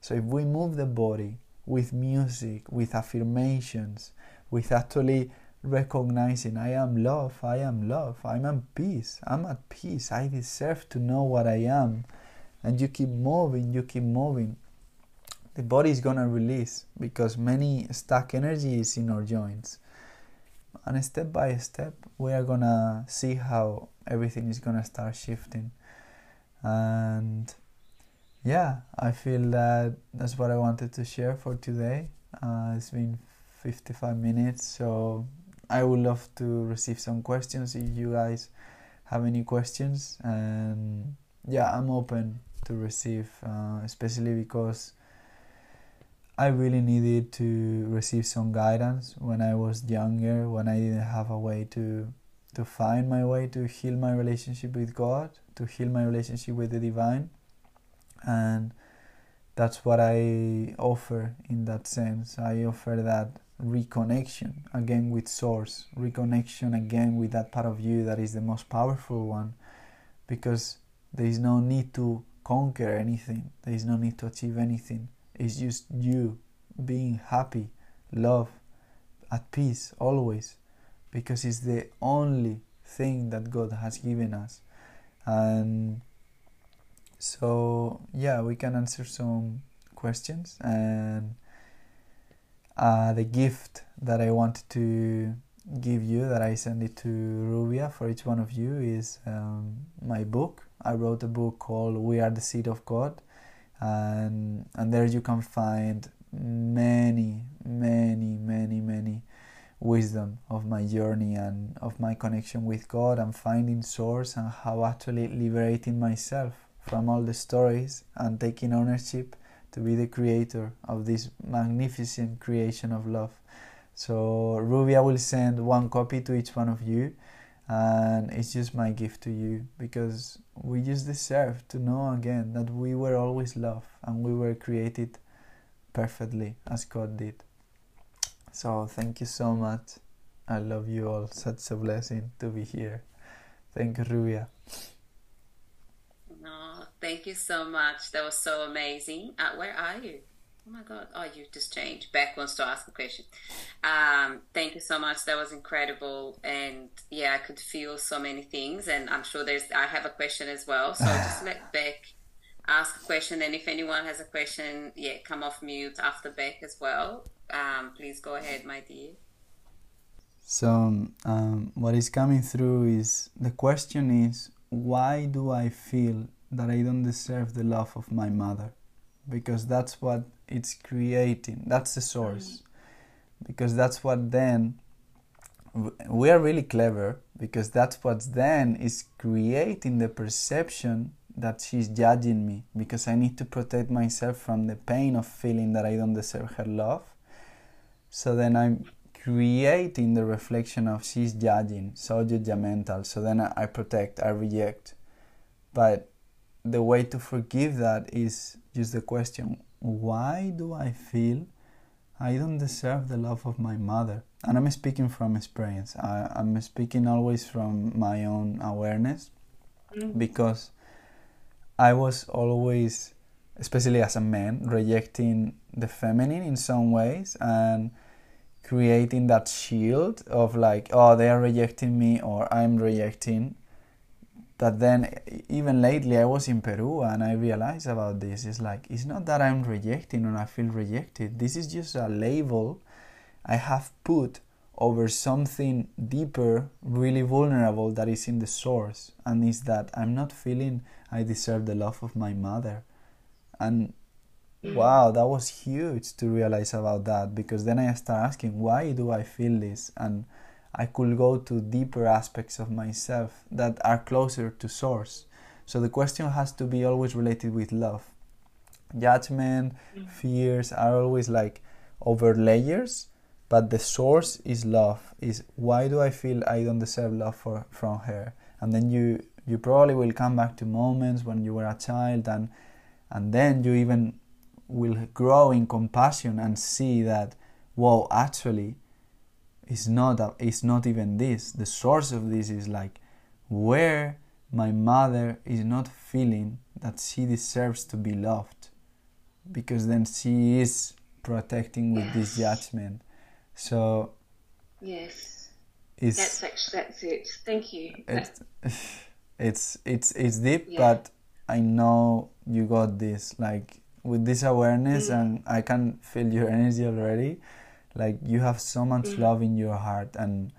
A: So if we move the body with music, with affirmations, with actually recognizing I am love, I am love, I'm at peace, I'm at peace, I deserve to know what I am. And you keep moving, you keep moving. The body is gonna release because many stuck energy is in our joints. And step by step, we are gonna see how everything is gonna start shifting. And yeah, I feel that that's what I wanted to share for today. Uh, it's been 55 minutes, so I would love to receive some questions if you guys have any questions. And yeah, I'm open to receive, uh, especially because I really needed to receive some guidance when I was younger, when I didn't have a way to to find my way to heal my relationship with God, to heal my relationship with the divine. And that's what I offer in that sense. I offer that reconnection again with source, reconnection again with that part of you that is the most powerful one because there is no need to conquer anything, there is no need to achieve anything. It's just you being happy, love, at peace always because it's the only thing that God has given us. And so, yeah, we can answer some questions. And uh, the gift that I wanted to give you, that I send it to Rubia for each one of you, is um, my book. I wrote a book called We Are the Seed of God. And, and there you can find many, many, many, many wisdom of my journey and of my connection with God and finding source and how actually liberating myself from all the stories and taking ownership to be the creator of this magnificent creation of love. So Rubia will send one copy to each one of you and it's just my gift to you because we just deserve to know again that we were always loved and we were created perfectly as God did. So thank you so much. I love you all. Such a blessing to be here. Thank you, Rubia.
B: Thank you so much. That was so amazing. Uh, where are you? Oh my God. Oh, you just changed. Beck wants to ask a question. Um, thank you so much. That was incredible. And yeah, I could feel so many things. And I'm sure there's, I have a question as well. So just let Beck ask a question. And if anyone has a question, yeah, come off mute after Beck as well. Um, please go ahead, my dear.
A: So, um, what is coming through is the question is why do I feel that I don't deserve the love of my mother? Because that's what it's creating, that's the source. Mm-hmm. Because that's what then we are really clever because that's what then is creating the perception that she's judging me because I need to protect myself from the pain of feeling that I don't deserve her love so then I'm creating the reflection of she's judging, so judgmental. So then I protect, I reject. But the way to forgive that is just the question why do I feel I don't deserve the love of my mother? And I'm speaking from experience. I, am speaking always from my own awareness mm. because I was always, especially as a man, rejecting the feminine in some ways and creating that shield of like oh they are rejecting me or i'm rejecting but then even lately i was in peru and i realized about this. It's like it's not that i'm rejecting or i feel rejected. This is just a label i have put over something deeper really vulnerable that is in the source. And is that i'm not feeling i deserve the love of my mother. And wow that was huge to realize about that because then i start asking why do i feel this? And i could go to deeper aspects of myself that are closer to source. So the question has to be always related with love. Judgment mm-hmm. fears are always like over layers but the source is love is why do i feel i don't deserve love for, from her? And then you you probably will come back to moments when you were a child and and then you even will grow in compassion and see that whoa actually it's not a, it's not even this the source of this is like where my mother is not feeling that she deserves to be loved because then she is protecting with this judgment so
C: Yes.
A: it's
C: That's actually that's it. Thank you.
A: it's it's it's it's deep
C: Yeah.
A: but i know you got this like with this awareness
C: Mm.
A: and i can feel your energy already like you have so much
C: Mm.
A: love in your heart and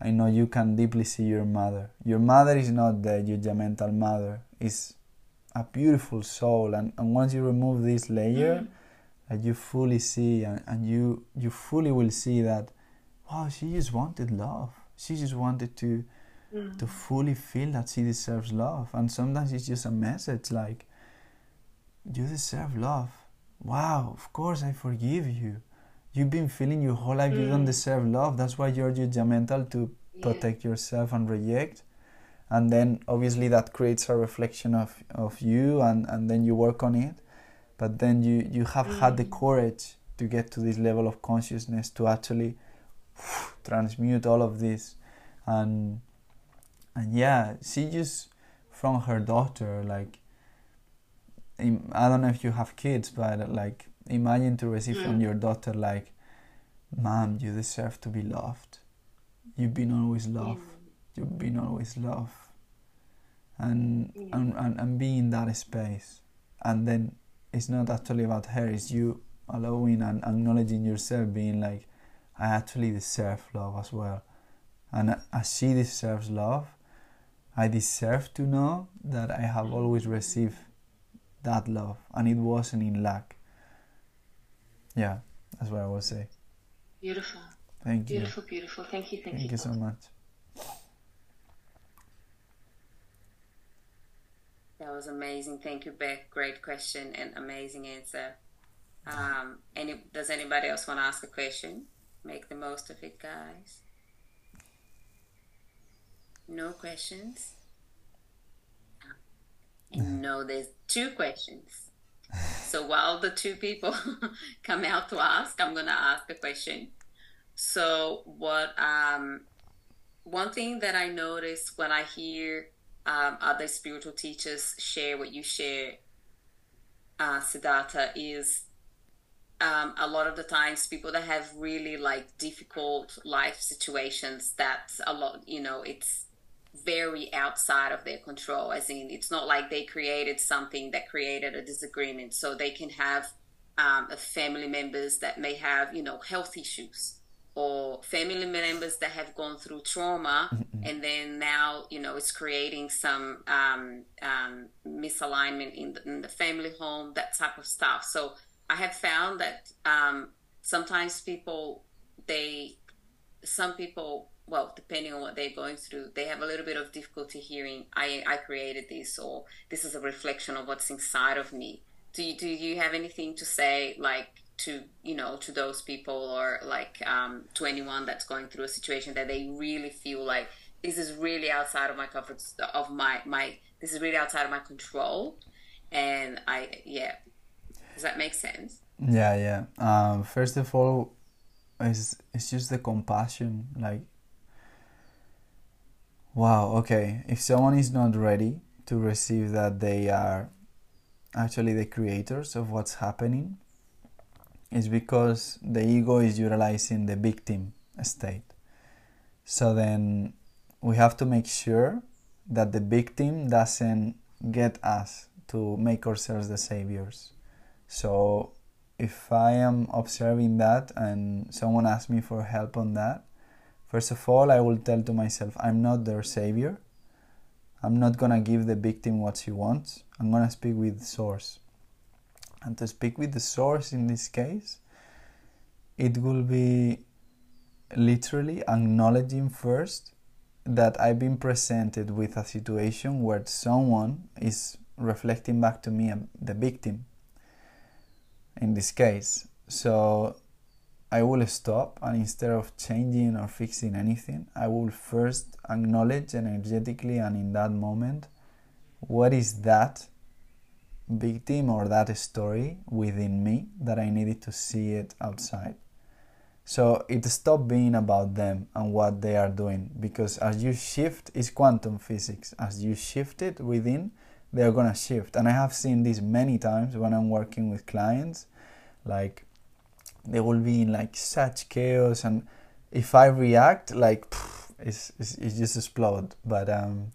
A: i know you can deeply see your mother your mother is not the judgmental mother is a beautiful soul and, and once you remove this layer
C: Mm.
A: that you fully see and, and you you fully will see that wow she just wanted love she just wanted to
C: Mm.
A: to fully feel that she deserves love and sometimes it's just a message like you deserve love wow of course i forgive you you've been feeling your whole life you don't
C: Mm.
A: deserve love that's why you're judgmental to
C: Yeah.
A: protect yourself and reject and then obviously that creates a reflection of, of you and, and then you work on it but then you, you have had the
C: Mm.
A: courage to get to this level of consciousness to actually transmute all of this and and yeah she just from her daughter like i don't know if you have kids but like imagine to receive from
C: Mm.
A: your daughter like mom you deserve to be loved. You've been always loved. You've been always loved. And,
C: Mm.
A: and, and and be in that space. And then it's not actually about her it's you allowing and acknowledging yourself being like i actually deserve love as well. And as she deserves love i deserve to know that i have always received that love and it wasn't in lack yeah that's what i will say
C: Beautiful.
A: thank you
C: Beautiful, beautiful. Thank you, thank,
A: thank you so much
B: That was amazing. Thank you, Beck. Great question and amazing answer. Um, any, does anybody else want to ask a question? Make the most of it, guys. No questions? No, there's two questions. So while the two people come out to ask, I'm going to ask a question. So, what um, one thing that I notice when I hear um, other spiritual teachers share what you share, uh, Siddhartha, is um, a lot of the times people that have really like difficult life situations that a lot, you know, it's very outside of their control. As in, it's not like they created something that created a disagreement. So they can have um, a family members that may have, you know, health issues or family members that have gone through trauma and then now you know it's creating some um, um, misalignment in the, in the family home that type of stuff so i have found that um, sometimes people they some people well depending on what they're going through they have a little bit of difficulty hearing i i created this or this is a reflection of what's inside of me do you do you have anything to say like to you know to those people or like um, to anyone that's going through a situation that they really feel like this is really outside of my comfort of my my this is really outside of my control and i yeah does that make sense
A: Yeah, yeah. Um, first of all, it's it's just the compassion. Like, wow. Okay, if someone is not ready to receive that they are actually the creators of what's happening, it's because the ego is utilizing the victim state. So then we have to make sure that the victim doesn't get us to make ourselves the saviors. So if I am observing that and someone asks me for help on that, first of all, I will tell to myself, I'm not their savior. I'm not gonna give the victim what she wants. I'm gonna speak with the source. And to speak with the source in this case, it will be literally acknowledging first that I've been presented with a situation where someone is reflecting back to me, um, the victim, in this case. So I will stop and instead of changing or fixing anything, I will first acknowledge energetically and in that moment what is that victim or that story within me that I needed to see it outside. So it stopped being about them and what they are doing because as you shift, it's quantum physics. As you shift it within, they're gonna shift. And I have seen this many times when I'm working with clients. Like they will be in like such chaos, and if I react, like pff, it's, it's, it's just explode. But um,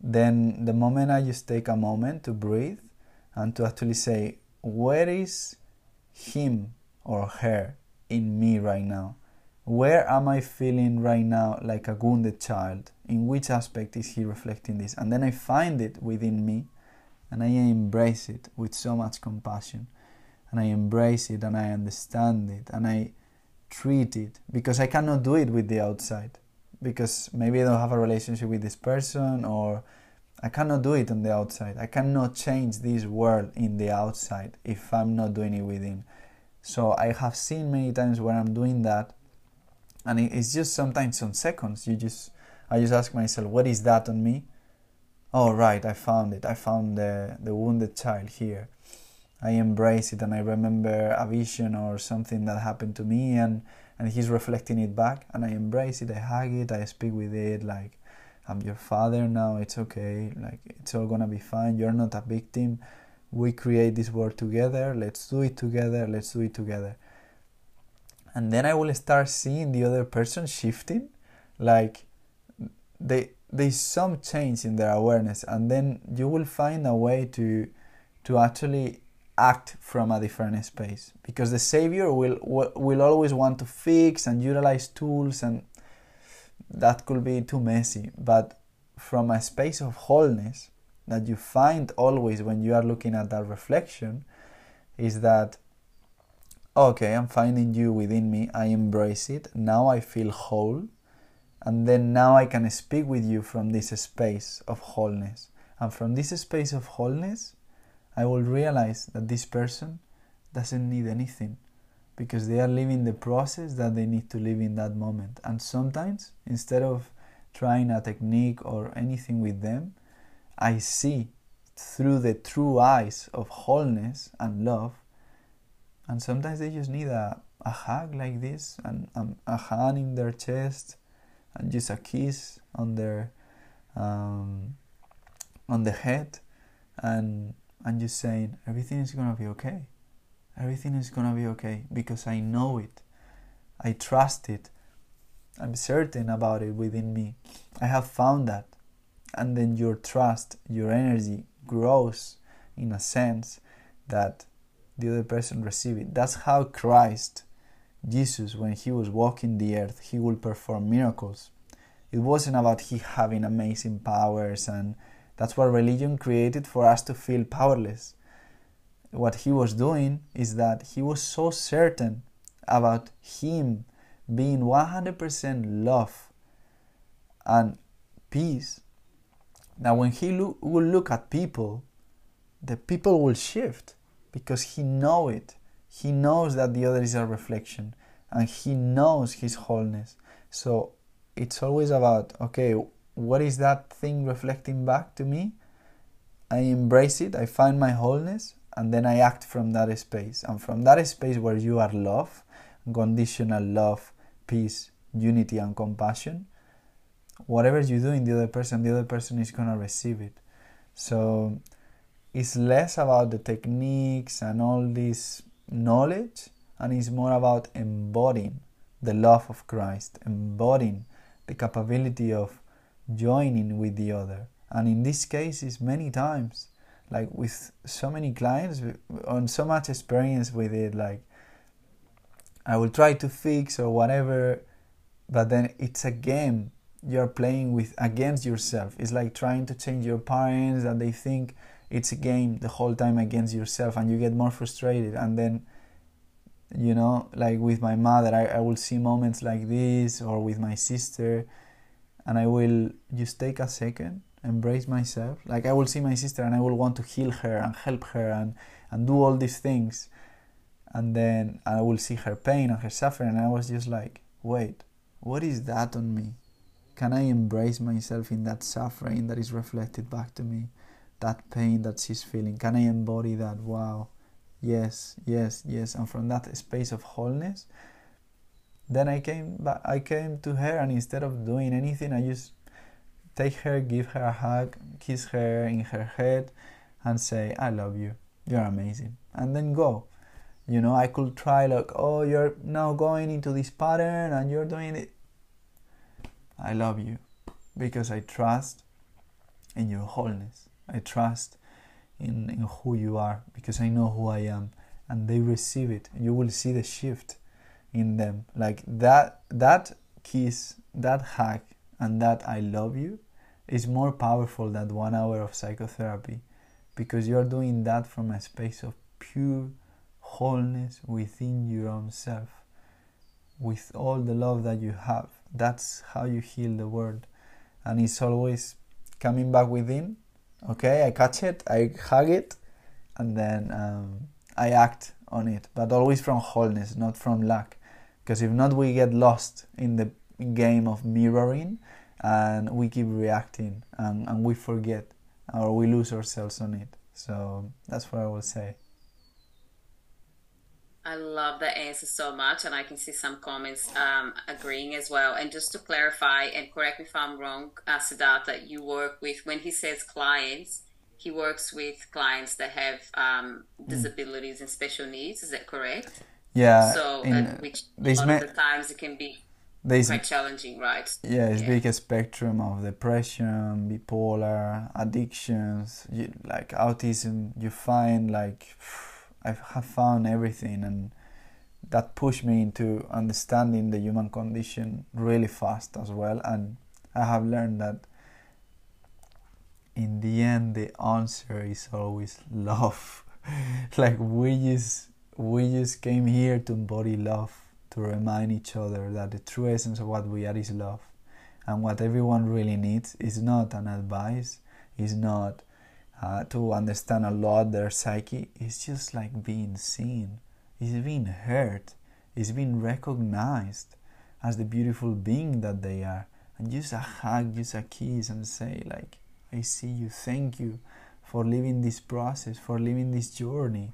A: then the moment I just take a moment to breathe and to actually say, where is him or her in me right now? Where am I feeling right now like a wounded child? In which aspect is he reflecting this? And then I find it within me and I embrace it with so much compassion. And I embrace it and I understand it and I treat it because I cannot do it with the outside. Because maybe I don't have a relationship with this person or I cannot do it on the outside. I cannot change this world in the outside if I'm not doing it within. So I have seen many times when I'm doing that, and it's just sometimes some seconds. You just, I just ask myself, what is that on me? Oh right, I found it. I found the the wounded child here. I embrace it, and I remember a vision or something that happened to me, and and he's reflecting it back, and I embrace it. I hug it. I speak with it like I'm your father now. It's okay. Like it's all gonna be fine. You're not a victim. We create this world together. Let's do it together. Let's do it together. And then I will start seeing the other person shifting, like they there's some change in their awareness, and then you will find a way to to actually act from a different space because the savior will will always want to fix and utilize tools and that could be too messy. But from a space of wholeness that you find always when you are looking at that reflection, is that okay, I'm finding you within me, I embrace it, now I feel whole, and then now I can speak with you from this space of wholeness. And from this space of wholeness, I will realize that this person doesn't need anything because they are living the process that they need to live in that moment. And sometimes, instead of trying a technique or anything with them, I see through the true eyes of wholeness and love. And sometimes they just need a, a hug like this, and um, a hand in their chest, and just a kiss on their um, on the head, and and just saying everything is gonna be okay everything is gonna be okay because I know it. I trust it. I'm certain about it within me. I have found that. And then your trust, your energy grows in a sense that the other person receives it. That's how Christ, Jesus, when he was walking the earth, he would perform miracles. It wasn't about he having amazing powers and that's what religion created for us to feel powerless. What he was doing is that he was so certain about him being 100% love and peace that when he lo- will look at people the people will shift because he know it. He knows that the other is a reflection and he knows his wholeness. So it's always about okay what is that thing reflecting back to me i embrace it i find my wholeness and then I act from that space. And from that space where you are love, conditional love, peace, unity, and compassion, whatever you do in the other person, the other person is gonna receive it. So it's less about the techniques and all this knowledge, and it's more about embodying the love of Christ, embodying the capability of joining with the other. And in these cases, many times like with so many clients on so much experience with it like i will try to fix or whatever but then it's a game you're playing with against yourself it's like trying to change your parents and they think it's a game the whole time against yourself and you get more frustrated and then you know like with my mother I, I will see moments like this or with my sister and i will just take a second embrace myself. Like I will see my sister and I will want to heal her and help her and, and do all these things. and then I will see her pain and her suffering, and I was just like, wait, what is that on me? Can I embrace myself in that suffering that is reflected back to me? That pain that she's feeling? Can I embody that? Wow, yes, yes, yes. And from that space of wholeness, then I came back, I came to her, and instead of doing anything, I just take her, give her a hug, kiss her in her head, and say, I love you. You're amazing. And then go. You know, I could try, like, oh, you're now going into this pattern and you're doing it. I love you because I trust in your wholeness. I trust in, in who you are because I know who I am. And they receive it. You will see the shift in them. Like that that kiss, that hug, and that I love you is more powerful than one hour of psychotherapy because you're doing that from a space of pure wholeness within your own self with all the love that you have. That's how you heal the world. And it's always coming back within. Okay i catch it i hug it and then um, i act on it. But always from wholeness not from lack because if not we get lost in the game of mirroring and we keep reacting and, and we forget or we lose ourselves on it so that's what i will say
B: I love that answer so much, and I can see some comments um, agreeing as well. And just to clarify, and correct me if I'm wrong, uh, Siddhartha, you work with, when he says clients, he works with clients that have um, disabilities and special needs. Is that correct?
A: Yeah
B: So,
A: in-
B: which lot
A: ma-
B: of the times it can be
A: there's
B: quite challenging, right?
A: yeah it's
B: Yeah.
A: big a spectrum of depression bipolar addictions you, like autism you find like i have found everything and that pushed me into understanding the human condition really fast as well and i have learned that in the end the answer is always love like we just we just came here to embody love to remind each other that the true essence of what we are is love. And what everyone really needs is not an advice is not uh, to understand a lot their psyche. It's just like being seen. It's being heard. It's being recognized as the beautiful being that they are. And just a hug just a kiss and say like i see you. Thank you for living this process for living this journey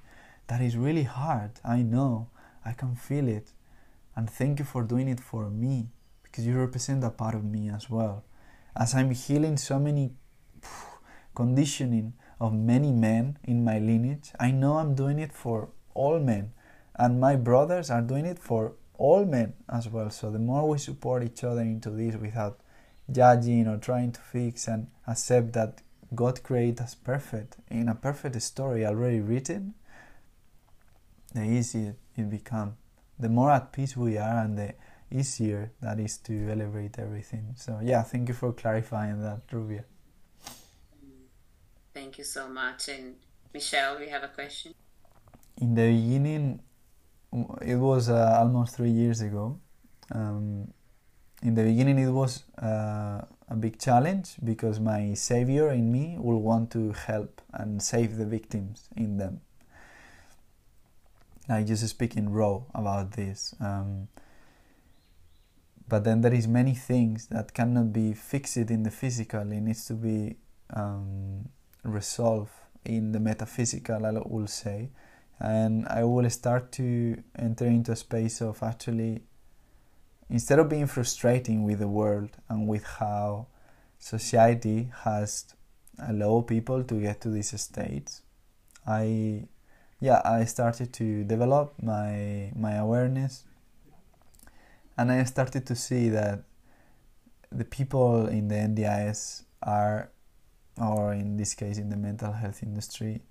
A: that is really hard. I know. I can feel it. And thank you for doing it for me because you represent a part of me as well. As i'm healing so many conditioning of many men in my lineage i know i'm doing it for all men. And my brothers are doing it for all men as well. So the more we support each other into this without judging or trying to fix and accept that god created us perfect in a perfect story already written the easier it becomes the more at peace we are and the easier that is to elevate everything so yeah thank you for clarifying that rubia
B: Thank you so much. And Michelle, we have a question.
A: in the beginning it was uh, almost three years ago um, in the beginning it was uh, a big challenge because my savior in me will want to help and save the victims in them like just speaking raw about this um, but then there is many things that cannot be fixed in the physical. It needs to be um, resolved in the metaphysical i will say. And I will start to enter into a space of actually, instead of being frustrating with the world and with how society has allowed people to get to these states, I, yeah, I started to develop my my awareness, and I started to see that the people in the NDIS are, or in this case, in the mental health industry,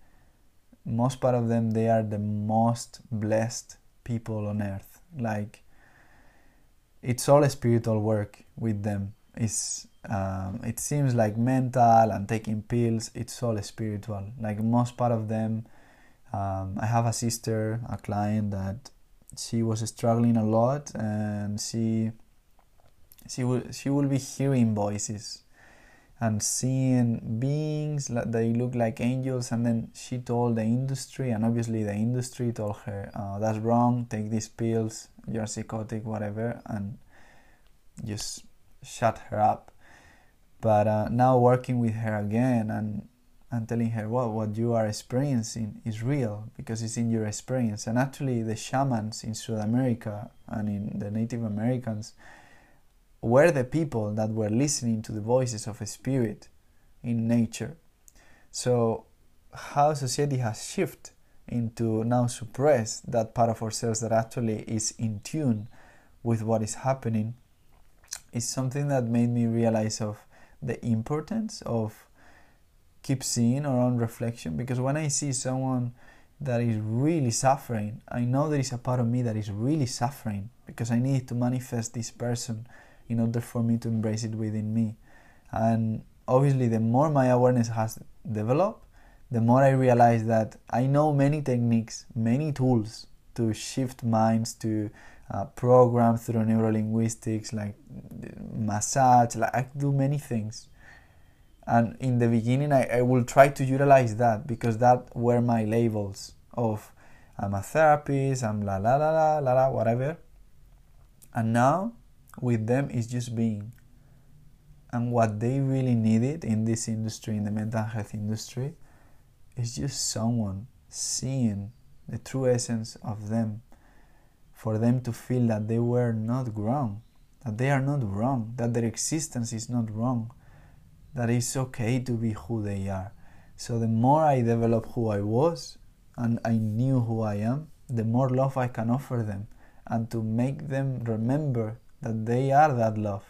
A: most part of them they are the most blessed people on earth. Like it's all a spiritual work with them. It's um, it seems like mental and taking pills it's all spiritual. Like most part of them um, i have a sister a client that she was struggling a lot and she she will she will be hearing voices and seeing beings that they look like angels and then she told the industry and obviously the industry told her uh, that's wrong take these pills you're psychotic whatever and just shut her up. But uh, now working with her again and and telling her well what you are experiencing is real because it's in your experience and actually the shamans in south america and in the native americans were the people that were listening to the voices of a spirit in nature. So, how society has shifted into now suppress that part of ourselves that actually is in tune with what is happening is something that made me realize of the importance of keep seeing our own reflection because when I see someone that is really suffering, I know there is a part of me that is really suffering because I need to manifest this person in order for me to embrace it within me. And obviously, the more my awareness has developed, the more I realize that I know many techniques, many tools to shift minds, to uh, program through neurolinguistics, like massage, like I do many things. And in the beginning, I, I will try to utilize that because that were my labels of I'm a therapist, I'm la la la la la la, whatever. And now with them is just being. And what they really needed in this industry, in the mental health industry, is just someone seeing the true essence of them, for them to feel that they were not wrong, that they are not wrong, that their existence is not wrong, that it's okay to be who they are. So the more I develop who I was and I knew who I am, the more love I can offer them and to make them remember that they are that love,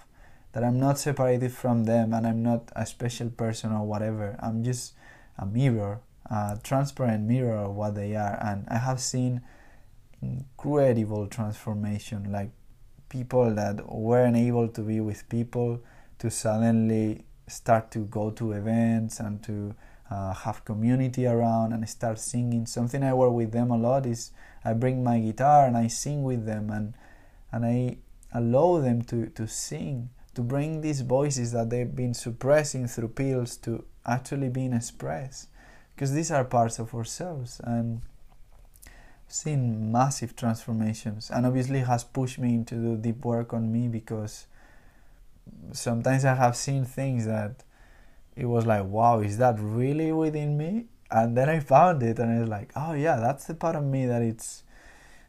A: that I'm not separated from them and I'm not a special person or whatever. I'm just a mirror, a transparent mirror of what they are. And I have seen incredible transformation, like people that weren't able to be with people to suddenly start to go to events and to uh, have community around and start singing. Something I work with them a lot is I bring my guitar and I sing with them and and I allow them to, to sing, to bring these voices that they've been suppressing through pills to actually being expressed. Because these are parts of ourselves and seen massive transformations and obviously has pushed me to do deep work on me because sometimes I have seen things that it was like, wow, is that really within me? And then I found it and it's like, oh yeah, that's the part of me that it's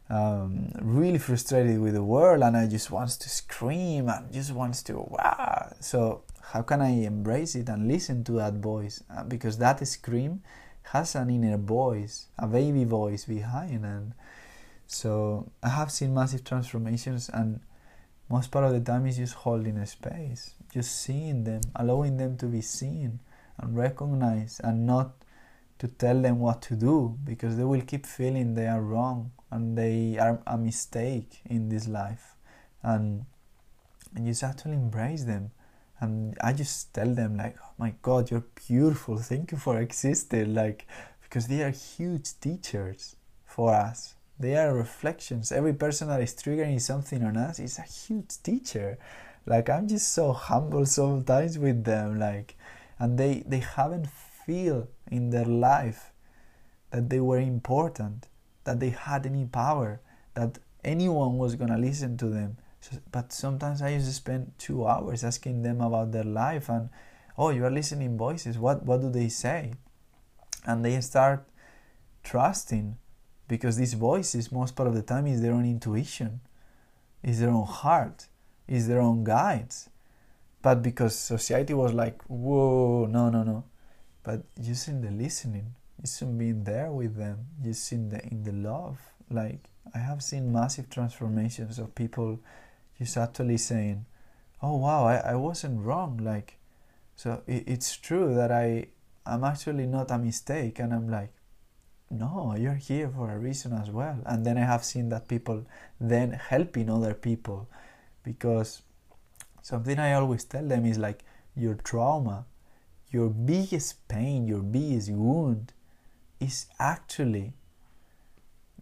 A: um, really frustrated with the world and I just wants to scream and just wants to wow. So how can I embrace it and listen to that voice? Uh, because that scream has an inner voice, a baby voice behind, and so I have seen massive transformations and most part of the time is just holding a space, just seeing them, allowing them to be seen and recognized and not to tell them what to do because they will keep feeling they are wrong and they are a mistake in this life. And and you just have to embrace them. And i just tell them like oh my god you're beautiful. Thank you for existing like because they are huge teachers for us they are reflections every person that is triggering something on us is a huge teacher like i'm just so humble sometimes with them like and they they haven't feel in their life that they were important that they had any power, that anyone was going to listen to them. So, but sometimes I used to spend two hours asking them about their life and, oh, you are listening voices. What, what do they say? And they start trusting because these voices, most part of the time, is their own intuition, is their own heart, is their own guides. But because society was like, whoa, no, no, no. But using the listening, it's in being there with them just in the in the love like i have seen massive transformations of people just actually saying oh wow i, I wasn't wrong like so it, it's true that i i'm actually not a mistake and i'm like no you're here for a reason as well. And then i have seen that people then helping other people because something i always tell them is like your trauma your biggest pain your biggest wound is actually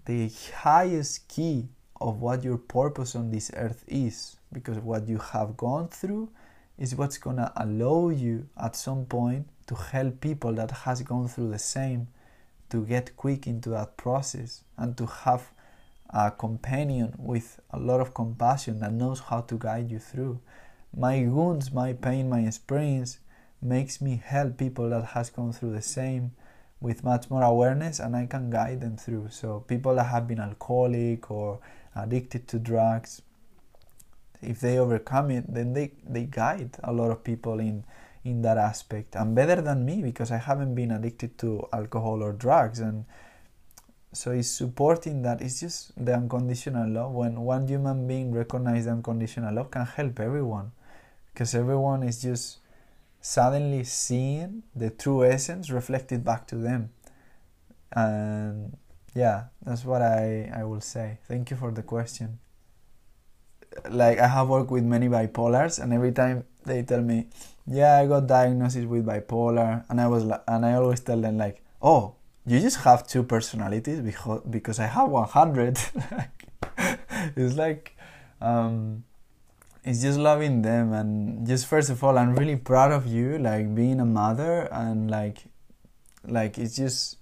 A: the highest key of what your purpose on this earth is. Because what you have gone through is what's gonna allow you at some point to help people that has gone through the same to get quick into that process and to have a companion with a lot of compassion that knows how to guide you through. My wounds my pain my experience makes me help people that has gone through the same with much more awareness and i can guide them through. So people that have been alcoholic or addicted to drugs if they overcome it then they, they guide a lot of people in in that aspect. And better than me because i haven't been addicted to alcohol or drugs. And so it's supporting that. It's just the unconditional love. When one human being recognizes unconditional love can help everyone. Because everyone is just suddenly seeing the true essence reflected back to them. And yeah that's what i i will say. Thank you for the question. Like i have worked with many bipolars and every time they tell me yeah i got diagnosed with bipolar and i was and i always tell them like oh you just have two personalities because because i have 100 it's like um it's just loving them and just first of all i'm really proud of you like being a mother and like like it's just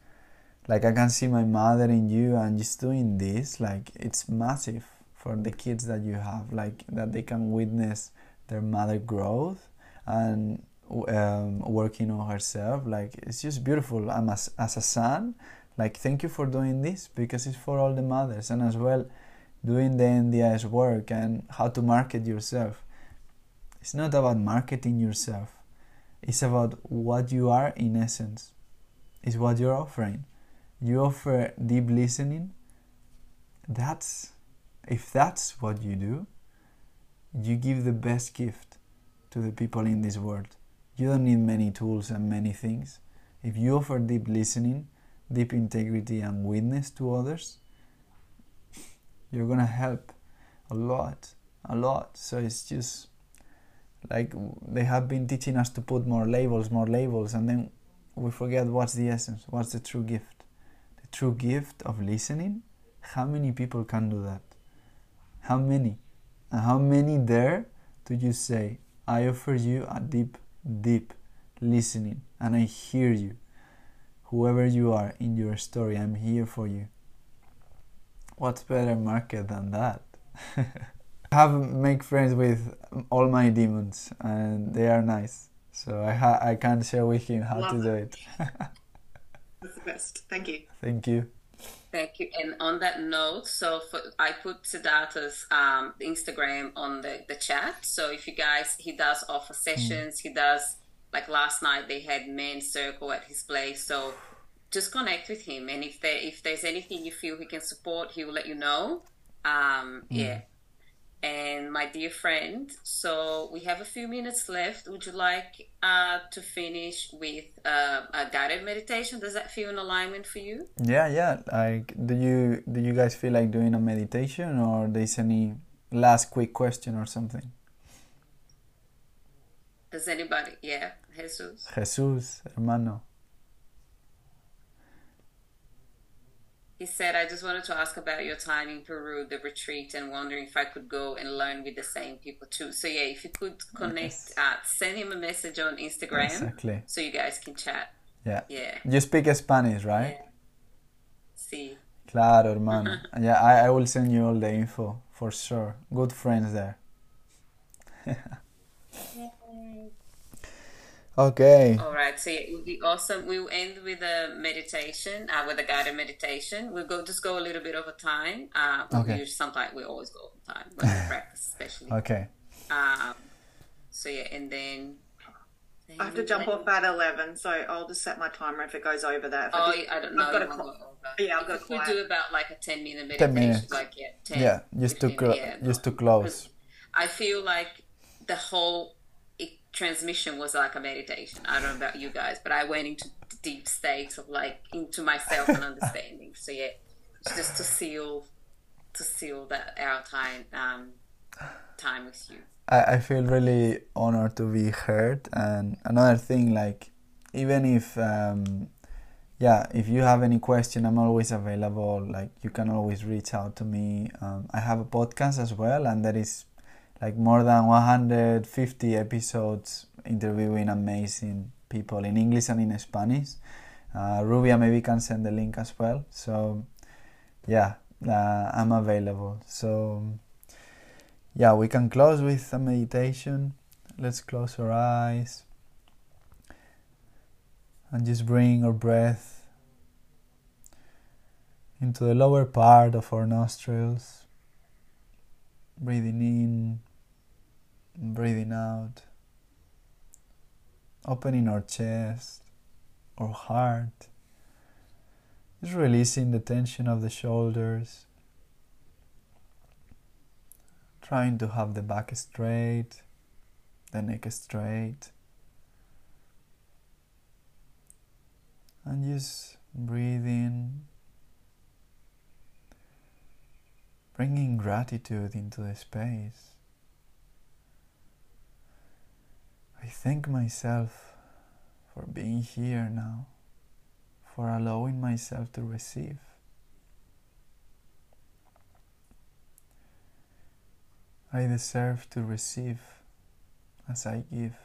A: like i can see my mother in you and just doing this like it's massive for the kids that you have like that they can witness their mother growth and um, working on herself like it's just beautiful i'm as, as a son like thank you for doing this because it's for all the mothers and as well doing the NDIS work and how to market yourself. It's not about marketing yourself. It's about what you are in essence. It's what you're offering. You offer deep listening. That's if that's what you do, you give the best gift to the people in this world. You don't need many tools and many things. If you offer deep listening, deep integrity and witness to others, you're gonna help a lot a lot. So it's just like they have been teaching us to put more labels more labels and then we forget what's the essence what's the true gift. The true gift of listening? How many people can do that? How many? And how many dare to just say i offer you a deep deep listening and i hear you whoever you are in your story i'm here for you what's better market than that? I have make friends with all my demons, and they are nice. So I ha- I can't share with him how
D: Love
A: to do
D: it.
A: it.
D: That's the best. Thank you.
A: Thank you.
B: Thank you. And on that note, so for, I put Siddhartha's um, Instagram on the, the chat. So if you guys, he does offer sessions. He does, like last night, they had men's circle at his place. So just connect with him. And if there if there's anything you feel he can support, he will let you know. Um, Yeah. And my dear friend, so we have a few minutes left. Would you like uh, to finish with uh, a guided meditation? Does that feel in alignment for you?
A: Yeah, yeah. Like, do you do you guys feel like doing a meditation, or there's any last quick question or something?
B: Does anybody? Yeah, Jesus.
A: Jesus, hermano.
B: He said, I just wanted to ask about your time in Peru, the retreat, and wondering if I could go and learn with the same people too. So, yeah, if you could connect, uh, send him a message on Instagram
A: Exactly.
B: so you guys can chat.
A: Yeah.
B: Yeah.
A: You speak Spanish, right?
B: See.
A: Claro, hermano. yeah, I, I will send you all the info for sure. Good friends there. okay.
B: All right. So, it would be awesome. We will end with a meditation, uh, with a guided meditation. We'll go just go a little bit over time. Uh, we
A: Okay.
B: sometimes we always go over time when we practice, especially.
A: Okay.
B: Um, so, yeah, and then.
D: I have to jump off at 11, so I'll just set my timer if it goes over that. If
B: Oh,
D: do-
B: I don't know.
D: I've got
B: you
D: a
B: wanna
D: cl-
B: go.
D: Yeah, I've
B: If
D: got a
B: you do about like a 10 minute meditation.
A: 10 minutes.
B: Like, yeah, 10,
A: Yeah, just to
B: 15,
A: clo-
B: yeah,
A: just to close.
B: I feel like the whole i- transmission was like a meditation. I don't know about you guys, but I went into deep states of like into myself and understanding. So yeah, just to seal, to seal that our time, um, time with you.
A: I, I feel really honored to be heard and another thing like even if um, yeah if you have any question i'm always available like you can always reach out to me um, i have a podcast as well and that is like more than 150 episodes interviewing amazing people in English and in Spanish. Uh, Rubia maybe can send the link as well. So yeah, uh, I'm available. So yeah, we can close with a meditation. Let's close our eyes and just bring our breath into the lower part of our nostrils, breathing in, breathing out, opening our chest, our heart, just releasing the tension of the shoulders, trying to have the back straight, the neck straight. and just breathing, bringing gratitude into the space. I thank myself for being here now, for allowing myself to receive. I deserve to receive as I give.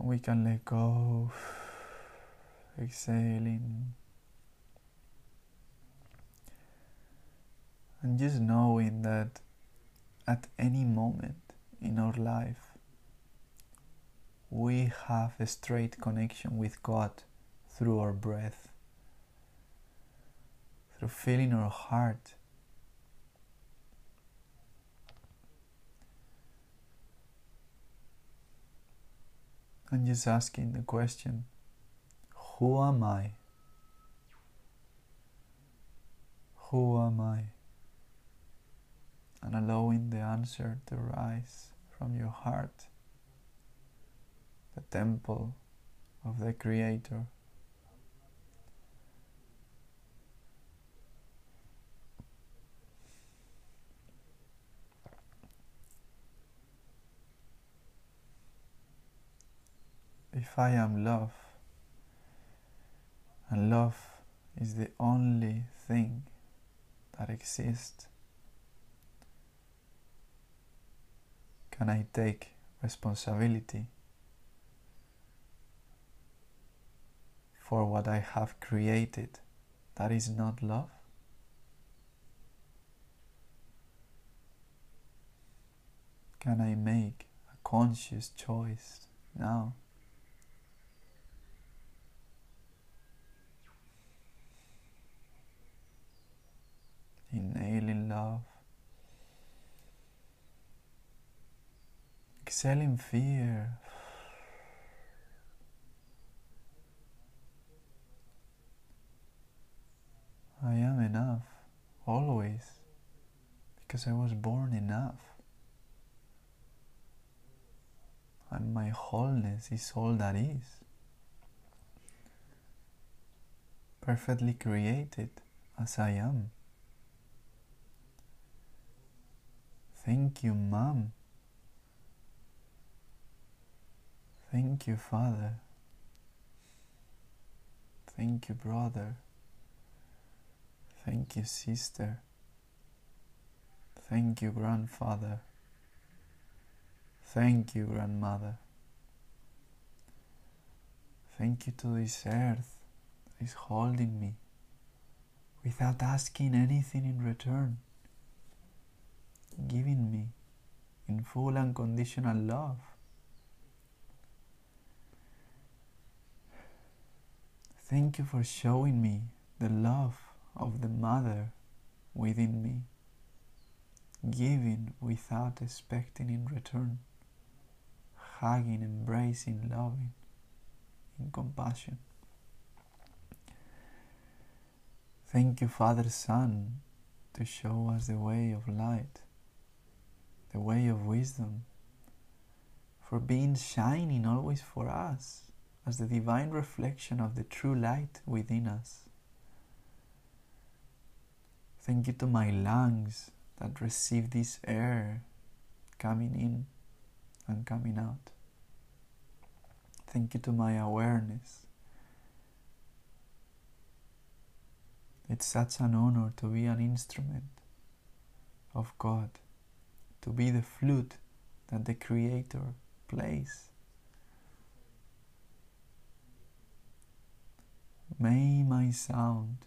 A: we can let go, exhaling, and just knowing that at any moment in our life we have a straight connection with God through our breath, through feeling our heart. And just asking the question Who am I? Who am I? And allowing the answer to rise from your heart, the temple of the Creator. if I am love, and love is the only thing that exists, can I take responsibility for what I have created that is not love? Can I make a conscious choice now? Inhaling love. Exhaling fear. I am enough, always, because I was born enough. And my wholeness is all that is. Perfectly created as I am. Thank you, Mom. Thank you, Father. Thank you, brother. Thank you, sister. Thank you, grandfather. Thank you, grandmother. Thank you to this earth that is holding me without asking anything in return giving me in full unconditional love. Thank you for showing me the love of the mother within me, giving without expecting in return, hugging, embracing, loving, in compassion. Thank you, Father Son, to show us the way of light the way of wisdom, for being shining always for us as the divine reflection of the true light within us. Thank you to my lungs that receive this air coming in and coming out. Thank you to my awareness It's such an honor to be an instrument of God, to be the flute that the Creator plays. May my sound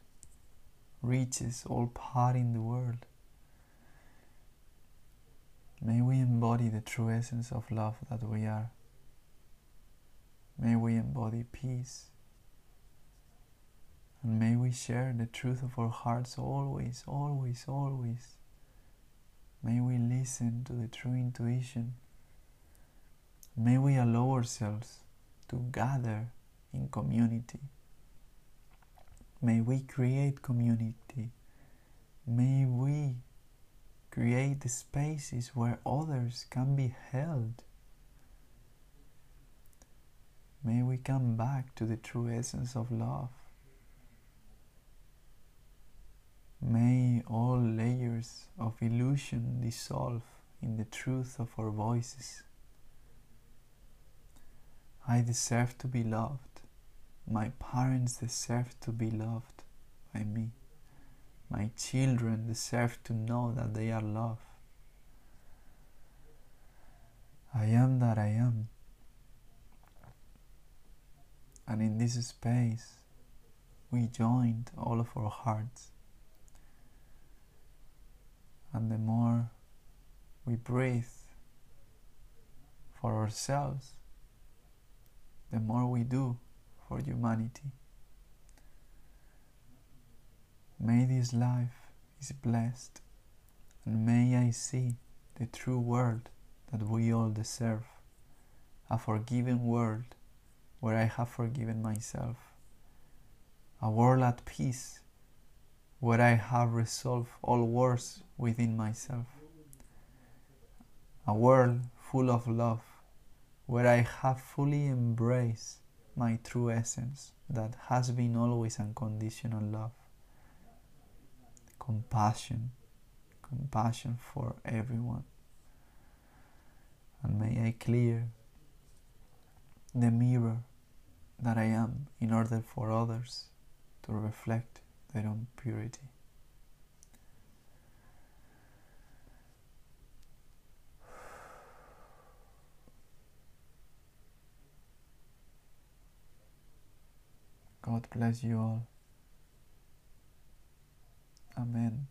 A: reaches all part in the world. May we embody the true essence of love that we are. May we embody peace. And may we share the truth of our hearts always, always, always. May we listen to the true intuition. May we allow ourselves to gather in community. May we create community. May we create the spaces where others can be held. May we come back to the true essence of love. May all layers of illusion dissolve in the truth of our voices. I deserve to be loved. My parents deserve to be loved by me. My children deserve to know that they are loved. I am that I am. And in this space, we joined all of our hearts. And the more we breathe for ourselves, the more we do for humanity. May this life is blessed, and may I see the true world that we all deserve, a forgiving world where I have forgiven myself, a world at peace where I have resolved all wars within myself, a world full of love where I have fully embraced my true essence that has been always unconditional love, compassion, compassion for everyone. And may I clear the mirror that I am in order for others to reflect their own purity. God bless you all. Amen.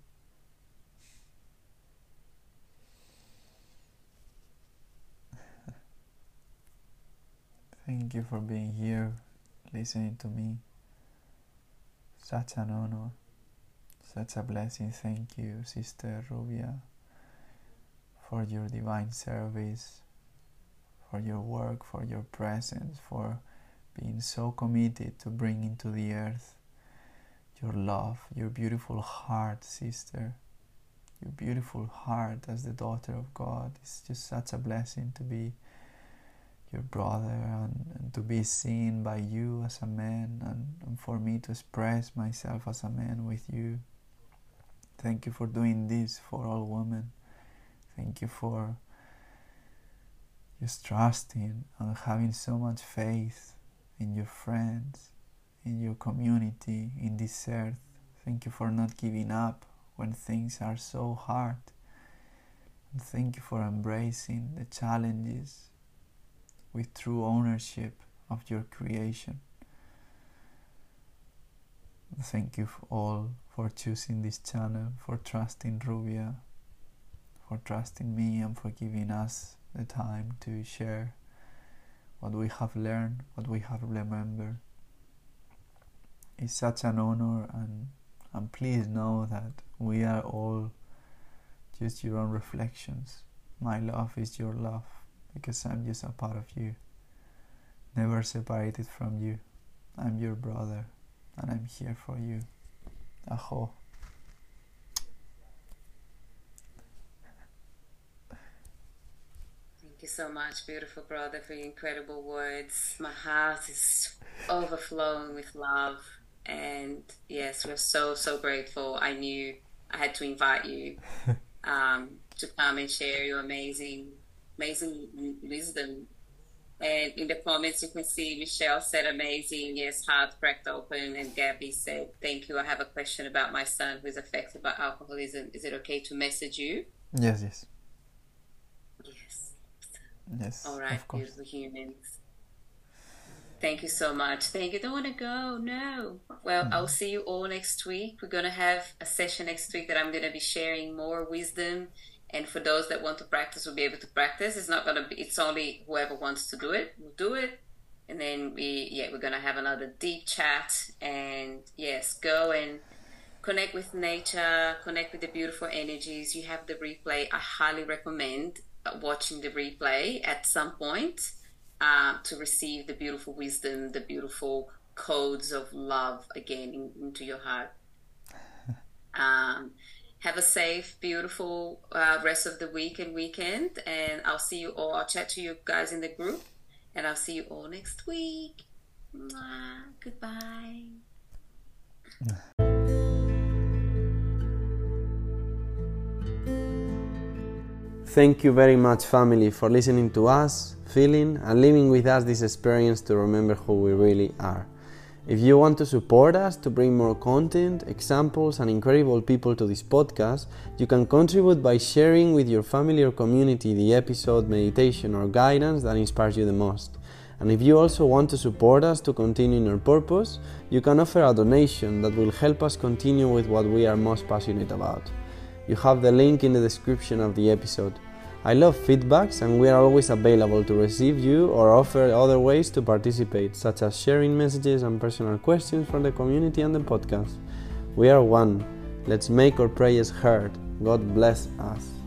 A: Thank you for being here, listening to me. Such an honor, such a blessing. Thank you, Sister Rubia, for your divine service, for your work, for your presence, for being so committed to bring into the earth your love, your beautiful heart, sister. Your beautiful heart as the daughter of God. It's just such a blessing to be your brother and, and to be seen by you as a man and, and for me to express myself as a man with you. Thank you for doing this for all women. Thank you for just trusting and having so much faith in your friends, in your community, in this earth. Thank you for not giving up when things are so hard. And thank you for embracing the challenges with true ownership of your creation. Thank you all for choosing this channel, for trusting Rubia, for trusting me, and for giving us the time to share what we have learned, what we have remembered. It's such an honor, and, and please know that we are all just your own reflections. My love is your love because I'm just a part of you, never separated from you. I'm your brother, and I'm here for you. Aho.
B: Thank you so much, beautiful brother, for your incredible words. My heart is overflowing with love. And yes, we're so, so grateful. I knew I had to invite you um, to come and share your amazing, amazing wisdom And in the comments, you can see Michelle said amazing. Yes, heart cracked open. And Gabby said, Thank you. I have a question about my son who is affected by alcoholism. Is it okay to message you?
E: Yes, Yes.
B: Yes. All right, beautiful humans. Thank you so much. Thank you. Don't want to go. No. Well, mm. I'll see you all next week. We're going to have a session next week that I'm going to be sharing more wisdom. And for those that want to practice, will be able to practice. It's not going to be, it's only whoever wants to do it will do it. And then we, yeah, we're going to have another deep chat. And yes, go and connect with nature, connect with the beautiful energies. You have the replay. I highly recommend watching the replay at some point uh, to receive the beautiful wisdom, the beautiful codes of love again in, into your heart. Um, have a safe, beautiful uh, rest of the week and weekend. And I'll see you all. I'll chat to you guys in the group. And I'll see you all next week. Mwah. Goodbye.
A: Thank you very much, family, for listening to us, feeling, and living with us this experience to remember who we really are. If you want to support us to bring more content, examples, and incredible people to this podcast, you can contribute by sharing with your family or community the episode, meditation, or guidance that inspires you the most. And if you also want to support us to continue in our purpose, you can offer a donation that will help us continue with what we are most passionate about. You have the link in the description of the episode. I love feedbacks and we are always available to receive you or offer other ways to participate, such as sharing messages and personal questions from the community and the podcast. We are one. Let's make our prayers heard. God bless us.